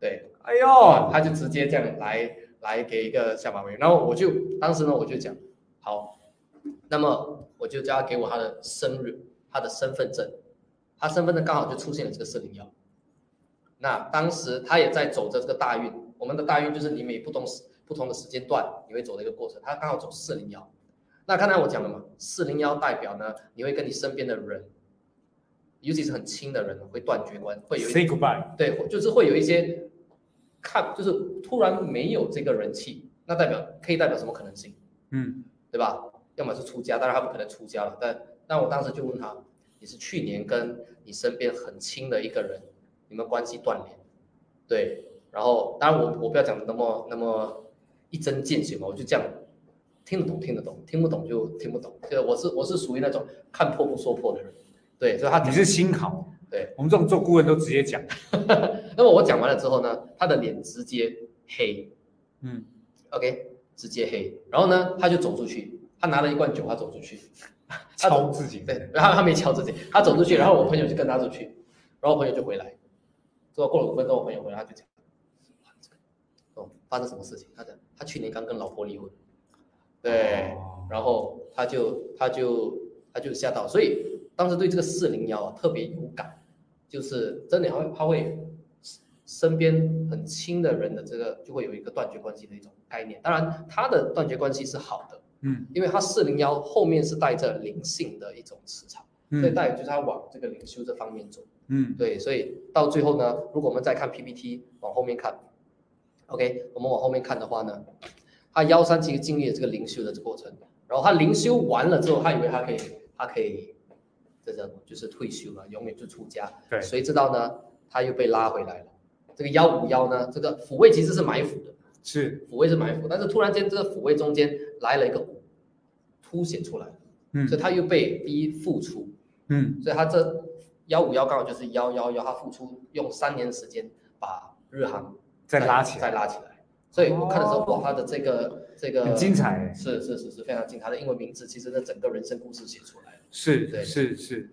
对，哎呦，他就直接这样来来给一个下马威，然后我就当时呢我就讲好，那么我就叫他给我他的生日，他的身份证，他身份证刚好就出现了这个四零幺，那当时他也在走着这个大运，我们的大运就是你每不同时不同的时间段你会走的一个过程，他刚好走四零幺，那刚才我讲了嘛，四零幺代表呢，你会跟你身边的人，尤其是很亲的人会断绝关，会有一 Say goodbye。对，就是会有一些看，就是突然没有这个人气，那代表可以代表什么可能性，嗯，对吧？要么是出家，当然他不可能出家了，但那我当时就问他，你是去年跟你身边很亲的一个人，你们关系断联，对，然后当然我我不要讲的那么那么一针见血嘛，我就这样听得懂听得懂，听不懂就听不懂，对我是我是属于那种看破不说破的人，对，所以他你是新考，对。我们这种做顾问都直接讲。那么我讲完了之后呢，他的脸直接黑嗯，，OK，直接黑。然后呢，他就走出去，他拿了一罐酒，他走出去，他敲自己。对，然后他没敲自己，他走出去，然后我朋友就跟他出去，然后我朋友就回来，之后过了五分钟，我朋友回来，他就讲，哇这个哦，发生什么事情？他讲他去年刚跟老婆离婚，对，哦然后他就他就他就吓到，所以当时对这个四零幺啊特别有感，就是真的他会他会身边很亲的人的这个就会有一个断绝关系的一种概念。当然，他的断绝关系是好的，嗯因为他四零幺后面是带着灵性的一种磁场，所以嗯带就是他往这个灵修这方面走。嗯，对，所以到最后呢，如果我们再看 PPT 往后面看，OK，我们往后面看的话呢，他幺三其实经历了这个灵修的这个过程，然后他灵修完了之后，他以为他可以，他可以，这叫什么？就是退休了，永远就出家。对谁知道呢？他又被拉回来了。这个幺五幺呢，这个抚慰其实是埋伏的，是，抚慰是埋伏，但是突然间这个抚慰中间来了一个五，凸显出来，嗯所以他又被逼付出。嗯所以他这幺五幺刚好就是幺幺幺，他付出用三年时间把日航再拉起来，再拉起来。所以我看的时候，哦哇，他的这个这个很精彩。是是是是非常精彩。他的英文名字其实那整个人生故事写出来了。是对是是，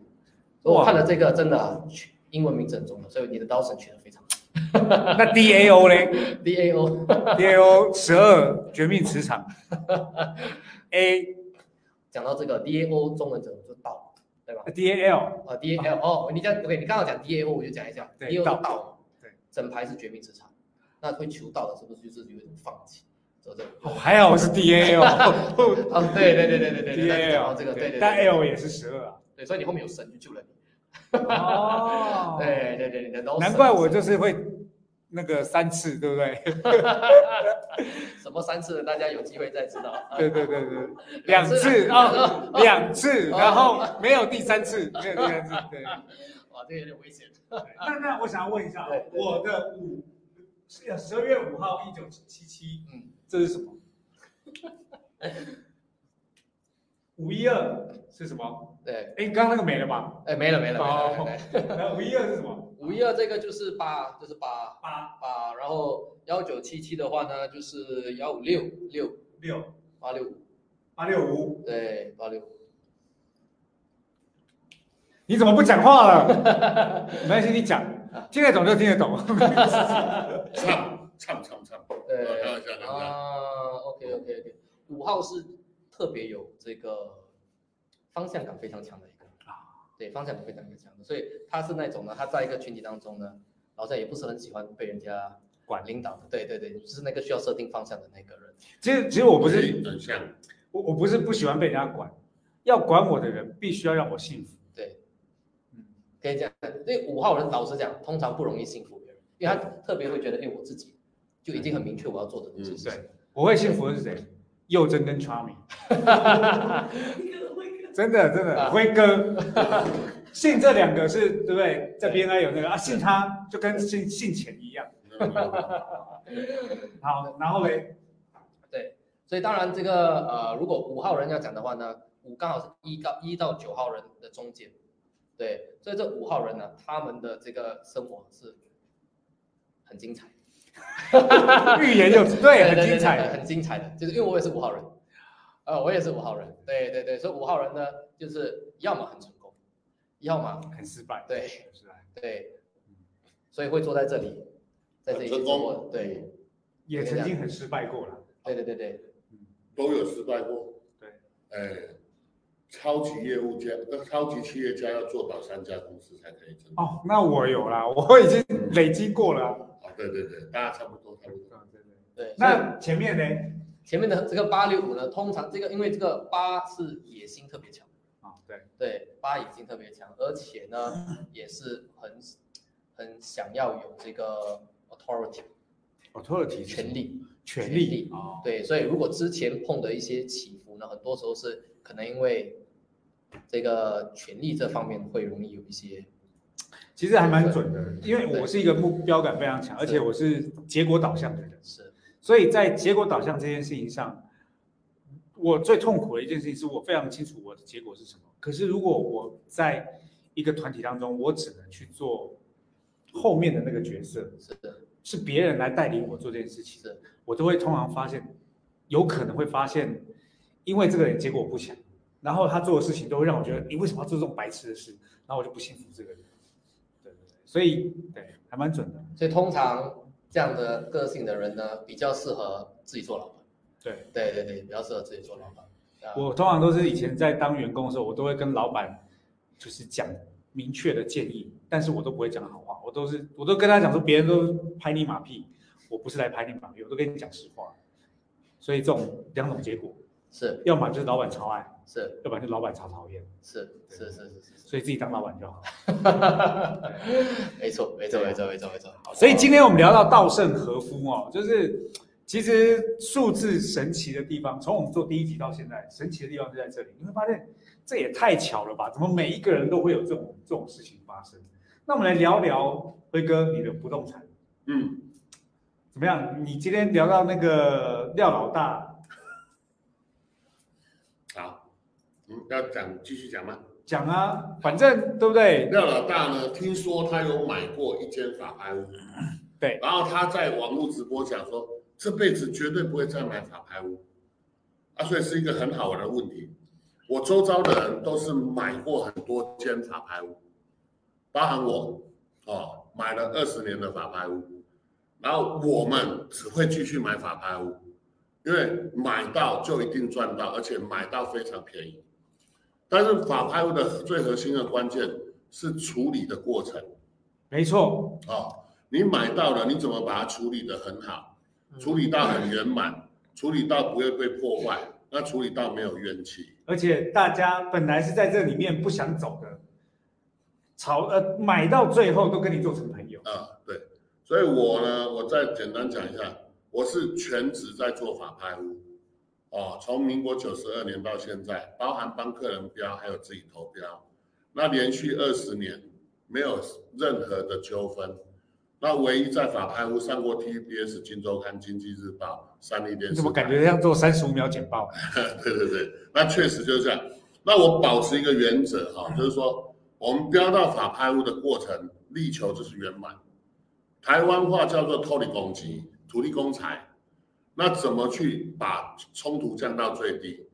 所以我看了这个真的英文名字很重要，所以你的刀神取得非常好。那 D A O 嘞 D A O？D A O 十二绝命磁场，A 讲到这个 D A O 中文怎么就道，对吧？D A L 啊 D A L 哦，你讲 OK，你刚好讲 D A O，我就讲一下 D A O 道是道嘛，对，整排是绝命磁场，那会求道的是不是就是有一种放弃？走这哦，还好是 D A L 哦，对对对对对对 D 对，A L 这个对对，但 L 也是十二啊。对，所以你后面有神就救了你。哦 对对对，你的都难怪我就是会那个三次，对不对？什么三次，大家有机会再知道。对对对对，两次啊，两次，然后没有第三次，没有第三次。对，哇，这个有点危险。那那我想要问一下对，对我的五十十二月五号一九七七，嗯，这是什么？五一二是什么？对，哎，刚刚那个没了吧？哎，没了没了哦没了。然后五一二是什么？五一二这个就是八，就是八八八，然后幺九七七的话呢，就是幺五六六六八六五，八六五，对，八六五。你怎么不讲话了？没关系，你讲，听得懂就听得懂。唱唱唱。唱，对开玩笑开玩笑。啊，OK OK OK，五号是特别有这个方向感非常强的一个啊，对，方向感非常强的，所以他是那种呢，他在一个群体当中呢，好像也不是很喜欢被人家管领导的，对对对，就是那个需要设定方向的那个人。其实其实我不是很像，我我不是不喜欢被人家管，要管我的人必须要让我幸福。对，嗯，可以这样，因为五号人老实讲，通常不容易幸福别人，因为他特别会觉得，哎，我自己就已经很明确我要做的这些事情。对，我会幸福的是谁？佑真跟 Charmy，真的真的，啊辉哥，信这两个是对不对？在 BNI 有那个啊，信他就跟信信钱一样。好，然后嘞，对，所以当然这个呃，如果五号人要讲的话呢，五刚好是一到一到九号人的中间，对，所以这五号人呢，他们的这个生活是很精彩。欲言又止，对，很对精彩。很精彩的，就是因为我也是五号人，呃，我也是五号人，对对对，所以五号人呢，就是要么很成功，要么很失败，对很失败，对，所以会坐在这里，在这里很成功对也曾经很失败过了。对对对对，都有失败过。对，哎，超级业务家、呃超级企业家要做到三家公司才可以成功。哦，那我有啦，我已经累积过了。啊，对对对，大家差不多差不多。对对。对，那前面呢？前面的这个八六五呢，通常这个因为这个八是野心特别强，啊，对，对，八野心特别强，而且呢也是很很想要有这个 authority，authority 权力，权力力。哦，对，所以如果之前碰的一些起伏呢，很多时候是可能因为这个权力这方面会容易有一些，其实还蛮准的，因为我是一个目标感非常强，而且我是结果导向的人，是所以在结果导向这件事情上，我最痛苦的一件事情是我非常清楚我的结果是什么。可是如果我在一个团体当中，我只能去做后面的那个角色，是的是别人来带领我做这件事情，是我都会通常发现，有可能会发现，因为这个人结果不强，然后他做的事情都会让我觉得，你为什么要做这种白痴的事？然后我就不信服这个人。所以对，还蛮准的。所以通常这样的个性的人呢，比较适合自己做老板。对，对对对，比较适合自己做老板。啊我通常都是以前在当员工的时候，我都会跟老板就是讲明确的建议，但是我都不会讲好话，我都是我都跟他讲说，别人都拍你马屁，我不是来拍你马屁，我都跟你讲实话。所以这种两种结果，是要么就是老板超爱，是要不然就老板超讨厌，是是是是是所以自己当老板就好。是，没错没错没错没错没错。所以今天我们聊到稻盛和夫哦，就是其实数字神奇的地方，从我们做第一集到现在，神奇的地方就在这里。你会发现这也太巧了吧？怎么每一个人都会有这种这种事情发生？那我们来聊聊辉哥你的不动产嗯，怎么样？你今天聊到那个廖老大，好，嗯，要讲继续讲吗？讲啊，反正对不对？廖老大呢，听说他有买过一间法拍屋，对，然后他在网络直播讲说，这辈子绝对不会再买法拍屋，啊，所以是一个很好玩的问题。我周遭的人都是买过很多间法拍屋，包含我，哦，买了二十年的法拍屋，然后我们只会继续买法拍屋，因为买到就一定赚到，而且买到非常便宜。但是法拍屋的最核心的关键是处理的过程。没错，哦，你买到了，你怎么把它处理的很好，处理到很圆满，处理到不会被破坏，那处理到没有怨气。而且大家本来是在这里面不想走的，吵呃买到最后都跟你做成朋友。啊，对，所以我呢，我再简单讲一下，我是全职在做法拍屋，哦，从民国九十二年到现在，包含帮客人标，还有自己投标，那连续二十年没有任何的纠纷。那唯一在法拍屋上过 TBS、金周刊、经济日报、三立电视怎么感觉像做三十五秒简报？对对对，那确实就是这样。那我保持一个原则哈、就是说我们标到法拍屋的过程，力求就是圆满。台湾话叫做脱离攻击，土地公财。那怎么去把冲突降到最低？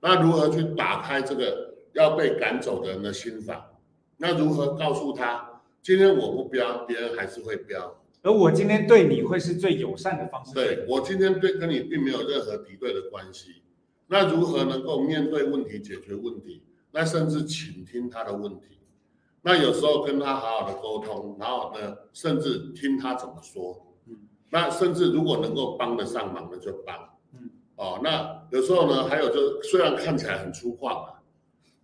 那如何去打开这个要被赶走的人的心房？那如何告诉他，今天我不标，别人还是会标？而我今天对你会是最友善的方式。对我今天对跟你并没有任何敌对的关系，那如何能够面对问题、解决问题？那甚至倾听他的问题，那有时候跟他好好的沟通，然后呢，甚至听他怎么说，嗯那甚至如果能够帮得上忙的就帮，嗯，哦，那有时候呢，还有就虽然看起来很粗犷啊，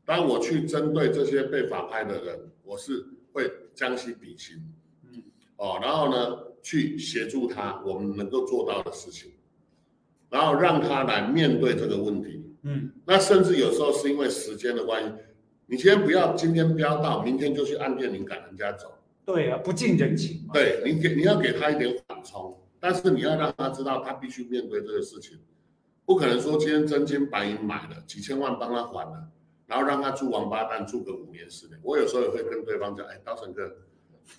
当我去针对这些被法拍的人，我是会将心比心，嗯，哦，然后呢，去协助他我们能够做到的事情，然后让他来面对这个问题。嗯，那甚至有时候是因为时间的关系，你先不要今天标到，明天就去按电铃赶人家走。对啊，不近人情嘛。对你给你要给他一点缓冲，但是你要让他知道他必须面对这个事情，不可能说今天真金白银买了几千万帮他还了，然后让他住王八蛋住个五年十年。我有时候也会跟对方讲，哎，刀神哥，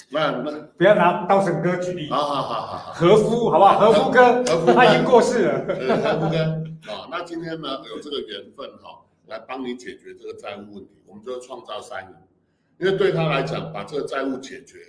那那不要拿刀神哥举例，好好好好好。和夫好不好？和夫哥和夫他已经过世了。呃，何不跟啊？那今天呢有这个缘分哈、来帮你解决这个债务问题，我们就创造三赢，因为对他来讲，把这个债务解决，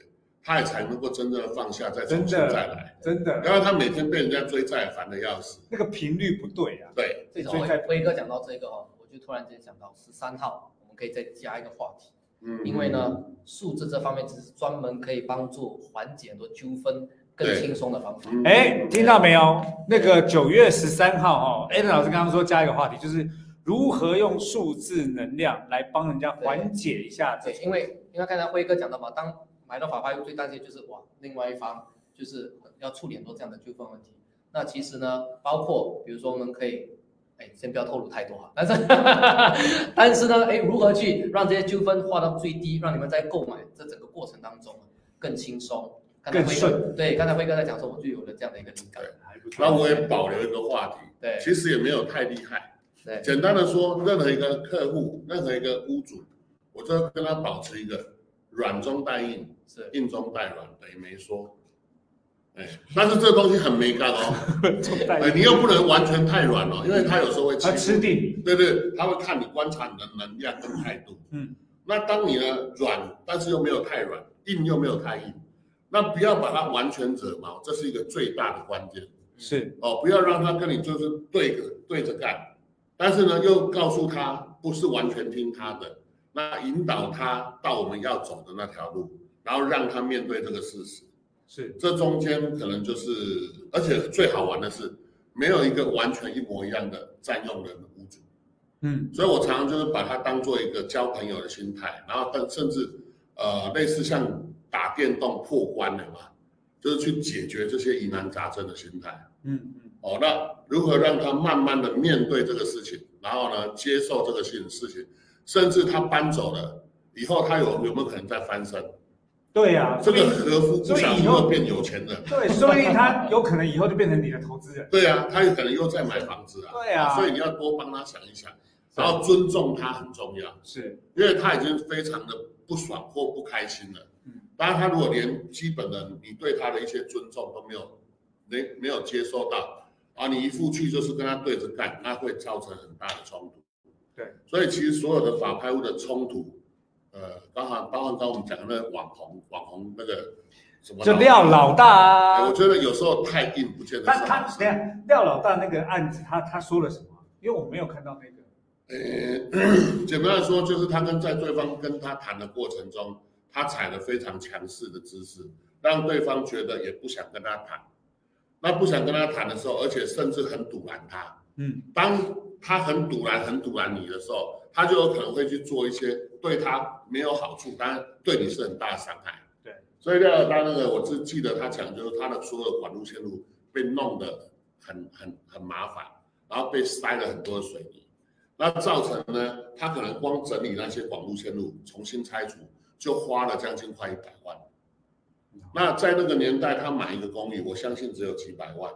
他也才能够真正的放下，再重新真的再来。真的，然后他每天被人家追债，烦的要死。那个频率不对啊。对，这种所以在辉哥讲到这个哦，我就突然间想到十三号，我们可以再加一个话题，嗯，因为呢，数字这方面只是专门可以帮助缓解很多纠纷更对轻松的方法。嗯，哎，听到没有？那个九月十三号哦 a d 老师刚刚说加一个话题，就是如何用数字能量来帮人家缓解一下这对，因为因为刚才辉哥讲到嘛，当买到法拍屋最担心就是哇，另外一方就是要处理很多这样的纠纷问题。那其实呢，包括比如说我们可以，哎，先不要透露太多哈，但是 但是呢，哎，如何去让这些纠纷化到最低，让你们在购买这整个过程当中更轻松、刚才更辉哥顺对，刚才辉哥在讲说，我就有了这样的一个灵感。还不错。那我也保留一个话题，对其实也没有太厉害。对。简单的说，任何一个客户，任何一个屋主，我就要跟他保持一个软中带硬，是。硬中带软，等于没说。哎，但是这东西很没干哦，哎，你又不能完全太软哦，因为他有时候会欺他吃定。你，对对，他会看你观察你的能量跟态度。嗯，那当你呢软，但是又没有太软，硬又没有太硬，那不要把它完全惹毛，这是一个最大的关键。是。哦。不要让他跟你就是对着对着干，但是呢又告诉他不是完全听他的，那引导他到我们要走的那条路，然后让他面对这个事实。是，这中间可能就是，而且最好玩的是，没有一个完全一模一样的占用人的屋主。嗯，所以我常常就是把它当做一个交朋友的心态，然后但甚至呃类似像打电动破关的嘛，就是去解决这些疑难杂症的心态。嗯嗯，哦，那如何让他慢慢的面对这个事情，然后呢接受这个事情事情，甚至他搬走了以后，他有有没有可能再翻身？对呀，这个和夫不想以以后变有钱人。对，所以他有可能以后就变成你的投资人。对啊，他有可能又在买房子啊。对啊所以你要多帮他想一想，然后尊重他很重要。是，因为他已经非常的不爽或不开心了。嗯当然，他如果连基本的你对他的一些尊重都没有没没有接受到啊，你一副去就是跟他对着干，那会造成很大的冲突。对，所以其实所有的法拍屋的冲突，呃，包含包含刚刚我们讲的那个网红网红那个什么就廖老大啊哎我。觉得有时候太硬不见得他他是好事等下廖老大那个案子，他他说了什么？因为我没有看到那个。呃，简单来说，就是他跟在对方跟他谈的过程中，他采了非常强势的姿势，让对方觉得也不想跟他谈。那不想跟他谈的时候，而且甚至很堵拦他。嗯，当他很堵拦、很堵拦你的时候，他就有可能会去做一些对他没有好处，当然对你是很大的伤害。对，所以廖老大那个，我只记得他讲，就是他的所有管路线路被弄得很很很麻烦，然后被塞了很多的水泥，那造成呢，他可能光整理那些管路线路，重新拆除，就花了将近快一百万。那在那个年代，他买一个公寓，我相信只有几百万，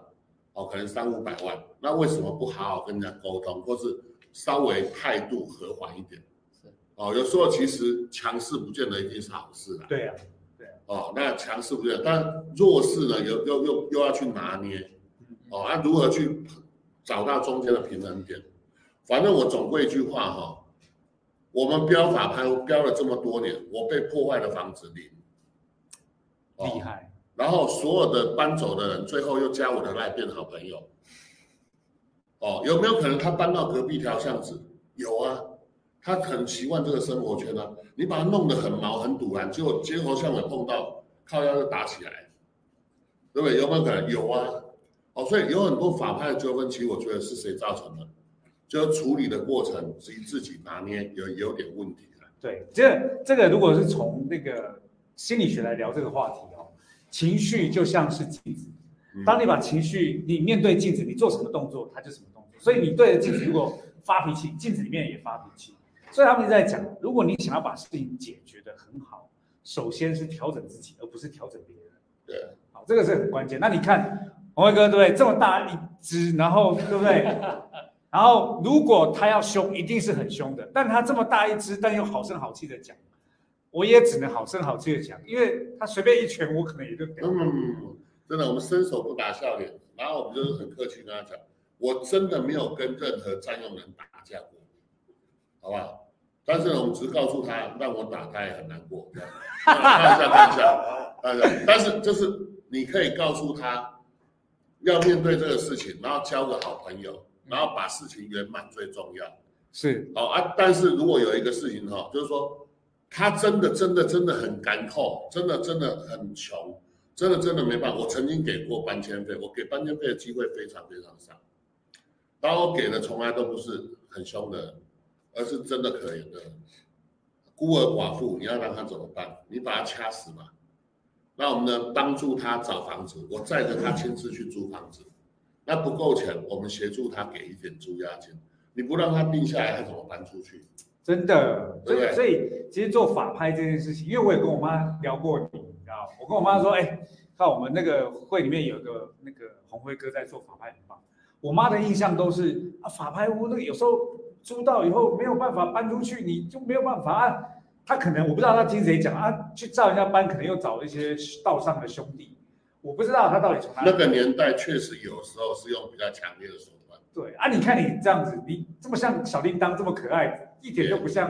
哦，可能三五百万。那为什么不好好跟人家沟通，或是稍微态度和缓一点？是哦，有时候其实强势不见得一定是好事啦。对呀、对哦，那强势不见得，但弱势呢，又又又又要去拿捏。哦，那、如何去找到中间的平衡点？反正我总归一句话哈、我们标法拍标了这么多年，我被破坏的房子零，哦厉害。然后所有的搬走的人，最后又加我的赖变好朋友。哦，有没有可能他搬到隔壁条巷子？有啊，他很习惯这个生活圈啊。你把他弄得很毛很堵然，结果街头巷尾碰到，靠腰就打起来，对不对？有没有可能？有啊。哦，所以有很多法派的纠纷，其实我觉得是谁造成的？就是处理的过程及自己拿捏有有点问题啊。对，这这个如果是从那个心理学来聊这个话题哦，情绪就像是镜子，嗯当你把情绪你面对镜子，你做什么动作，它就什么动作。所以你对着镜子如果发脾气，镜子里面也发脾气。所以他们一直在讲，如果你想要把事情解决得很好，首先是调整自己，而不是调整别人。对，好，这个是很关键。那你看红卫哥对不对？这么大一只，然后对不对？然后如果他要凶，一定是很凶的。但他这么大一只，但又好声好气的讲，我也只能好声好气的讲，因为他随便一拳，我可能也就掉。嗯，真的，我们伸手不打笑脸，然后我们就是很客气跟他讲，我真的没有跟任何占用人打架过，好不好？但是呢，我们只是告诉他，让我打他也很难过，这样。开玩笑，开玩笑，开玩笑。但是就是你可以告诉他，要面对这个事情，然后交个好朋友，然后把事情圆满最重要。是，好啊，但是如果有一个事情哈，就是说他真的真的真的很干透，真的真的很穷，真的真的没办法。我曾经给过搬迁费，我给搬迁费的机会非常非常少，然后我给的从来都不是很凶的，而是真的可怜的。孤儿寡妇，你要让他怎么办？你把他掐死嘛？那我们呢，帮助他找房子，我载着他亲自去租房子。那不够钱，我们协助他给一点租押金。你不让他定下来，他怎么搬出去？真的，所对以所以其实做法拍这件事情，因为我也跟我妈聊过你，你知道，我跟我妈说，哎，看我们那个会里面有个那个红辉哥在做法拍很棒。我妈的印象都是啊，法拍屋那个有时候租到以后没有办法搬出去，你就没有办法啊。他可能我不知道他听谁讲啊，去照人家搬，可能又找一些道上的兄弟，我不知道他到底从哪里那个年代确实有时候是用比较强烈的手段。对啊，你看你这样子，你这么像小叮当这么可爱，一点都不像。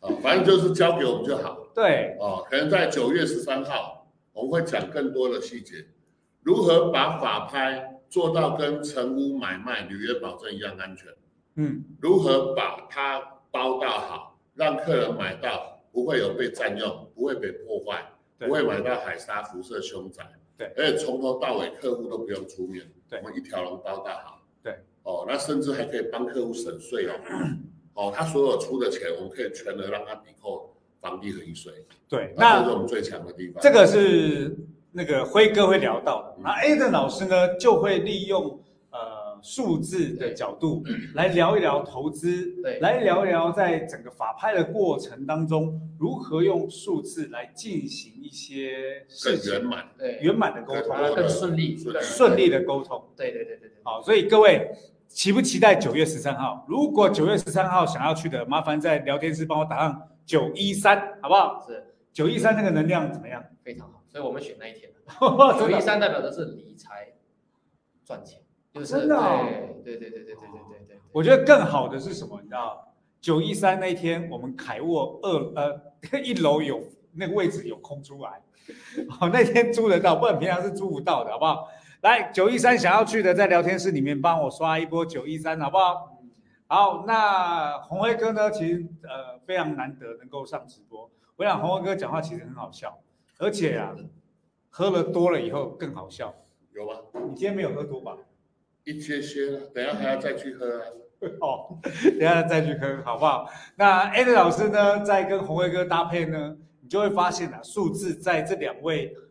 啊，反正就是交给我们就好。对，哦，可能在九月十三号，我们会讲更多的细节，如何把法拍做到跟成屋买卖履约保证一样安全，嗯，如何把它包到好，让客人买到不会有被占用，不会被破坏，不会买到海沙辐射凶宅，对。而且从头到尾客户都不用出面，我们一条龙包到好，对，哦，那甚至还可以帮客户省税哦，哦，他所有出的钱，我们可以全额让他抵扣房地合一税。对，那那这是我们最强的地方。这个是那个辉哥会聊到。的，那 A 的老师呢就会利用呃数字的角度来聊一聊投资，对。来聊一聊在整个法拍的过程当中如何用数字来进行一些更圆满，对，圆满的沟通，更顺利，顺利的沟通。对对对对对，好，所以各位期不期待九月十三号？如果九月十三号想要去的，麻烦在聊天室帮我打上九一三，好不好？是九一三那个能量怎么样？非常好，所以我们选那一天。九九一三代表的是理财赚钱，就是真的哦对对对对对对对对对，我觉得更好的是什么？你知道，九一三那一天，我们凯沃二呃 一楼有那个位置有空出来，好，那天租得到，不然平常是租不到的，好不好？来，九一三想要去的，在聊天室里面帮我刷一波九一三，好不好？好，那红辉哥呢？其实呃非常难得能够上直播。我想红辉哥讲话其实很好笑，而且啊，喝了多了以后更好笑。有吗？你今天没有喝多吧？一些些了，等一下还要再去喝啊。哦，等一下再去喝，好不好？那 a d 老师呢，在跟红辉哥搭配呢，你就会发现啊，数字在这两位呃，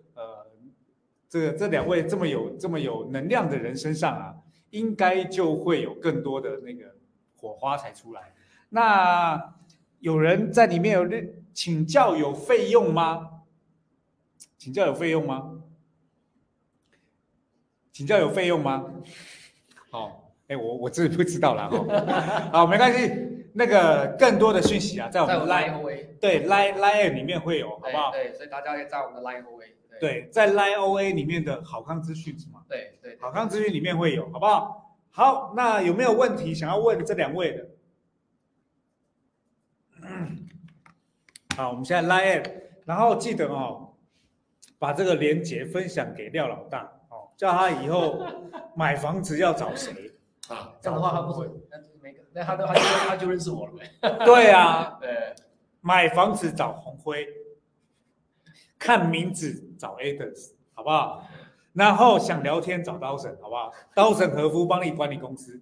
这个这两位这么有这么有能量的人身上啊，应该就会有更多的那个火花才出来。那有人在里面有认请教有费用吗？请教有费用吗？请教有费用吗？好、哎，我我自己不知道啦哈。好，没关系，那个更多的讯息啊，在我们 Line 对 Line Line 里面会有，好不好？对，所以大家可以在我们的 Line 对，在 Line OA 里面的好康资讯是吗？对对，好康资讯里面会有，好不好？好，那有没有问题想要问这两位的？好，我们现在 Line，然后记得哦，把这个链接分享给廖老大哦，叫他以后 买房子要找谁？啊，这样的话他不会，那没，那他都他就他就认识我了呗。对啊，对，买房子找红辉，看名字找 Adams，好不好？然后想聊天找刀神，好不好？刀神和夫帮你管理公司，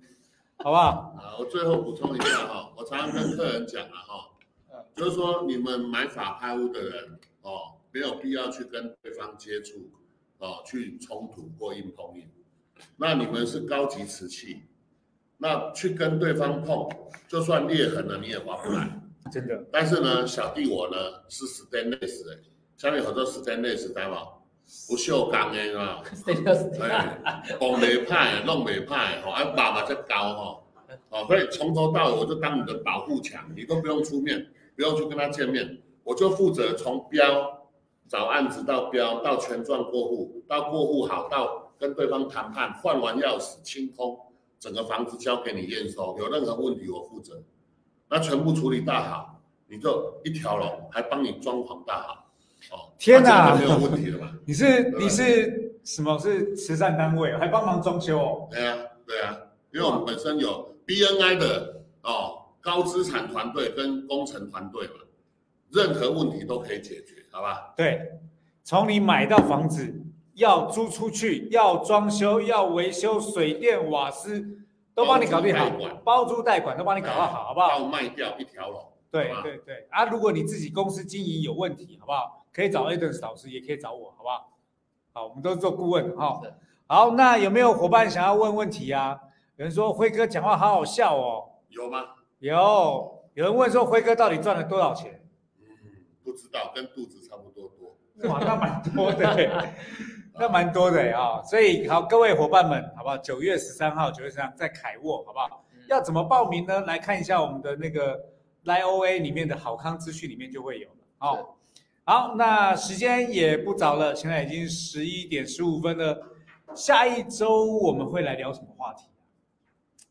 好不好？啊，我最后补充一下哈，我常常跟客人讲啊哈，就是说你们买法拍屋的人哦，没有必要去跟对方接触哦，去冲突或硬碰硬。那你们是高级瓷器，那去跟对方碰，就算裂痕了你也划不来。真的，但是呢，小弟我呢是 stainless 的，下面很多 stainless 知道吗？不锈钢的啊，这就是哎，讲袂歹，弄袂歹，吼，啊，爸爸在教吼，哦，所以从头到尾我就当你的保护墙，你都不用出面，不用去跟他见面，我就负责从标找案子到标到全状过户，到过户好到跟对方谈判，换完钥匙清空，整个房子交给你验收，有任何问题我负责。那全部处理大好，你就一条龙，还帮你装潢大好。哦，天哪那这样就没有问题了吧？你是你是什么？是慈善单位，还帮忙装修哦？对啊，对啊，因为我们本身有 BNI 的哦高资产团队跟工程团队嘛，任何问题都可以解决，好吧？对，从你买到房子，要租出去，要装修，要维修，水电瓦斯都帮你搞定好包租代管，包租代管都帮你搞到好，好不好？要卖掉一条龙，对对对啊！如果你自己公司经营有问题，好不好？可以找 Adams 老师，也可以找我，好不好？好，我们都是做顾问哈、是好，那有没有伙伴想要问问题啊？有人说辉哥讲话好好笑哦，有吗？有。有人问说辉哥到底赚了多少钱？嗯，不知道，跟肚子差不多多。哇，那蛮多的，那蛮多的耶啊、所以好，各位伙伴们，好不好？九月十三号，九月十三在凯沃，好不好？嗯要怎么报名呢？来看一下我们的那个 Line OA 里面的好康资讯里面就会有了。哦，好，那时间也不早了，现在已经十一点十五分了。下一周我们会来聊什么话题？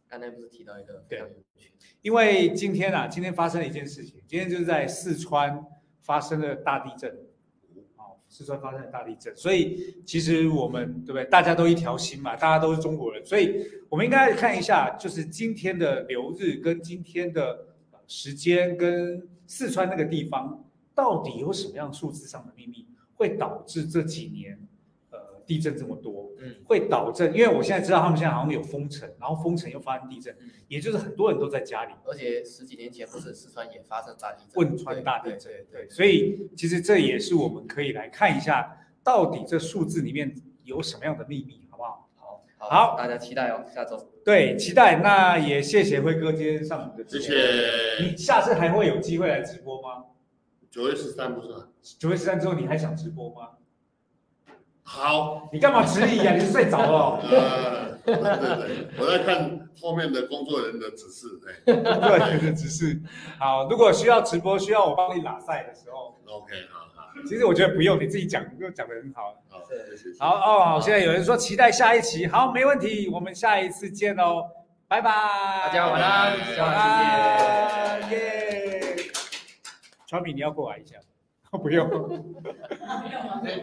刚才不是提到一个对，因为今天啊，今天发生了一件事情，今天就是在四川发生了大地震，哦，四川发生了大地震，所以其实我们对不对？大家都一条心嘛，大家都是中国人，所以我们应该看一下，就是今天的流日跟今天的时间跟四川那个地方到底有什么样数字上的秘密，会导致这几年呃地震这么多，嗯会导致，因为我现在知道他们现在好像有封城，然后封城又发生地震，嗯，也就是很多人都在家里。而且十几年前不是四川也发生大地震，汶川大地震对，对，所以其实这也是我们可以来看一下，到底这数字里面有什么样的秘密，好不好？好，好大家期待哦，下周对，期待。那也谢谢辉哥今天上我们的节谢。谢。你下次还会有机会来直播吗？九月十三不是吗？九月十三之后你还想直播吗？好，你干嘛迟疑啊？你是睡着了哦？呃，对对对，我在看后面的工作人员的指示。哎对，只是好。如果需要直播，需要我帮你拉赛的时候，，OK，好好其实我觉得不用，你自己讲就讲的很好。好，是谢谢。好哦，现在有人说期待下一期，好，没问题，我们下一次见哦，拜拜，大家晚安晚下安，耶。川米，你要过来一下，不用。没有吗？哎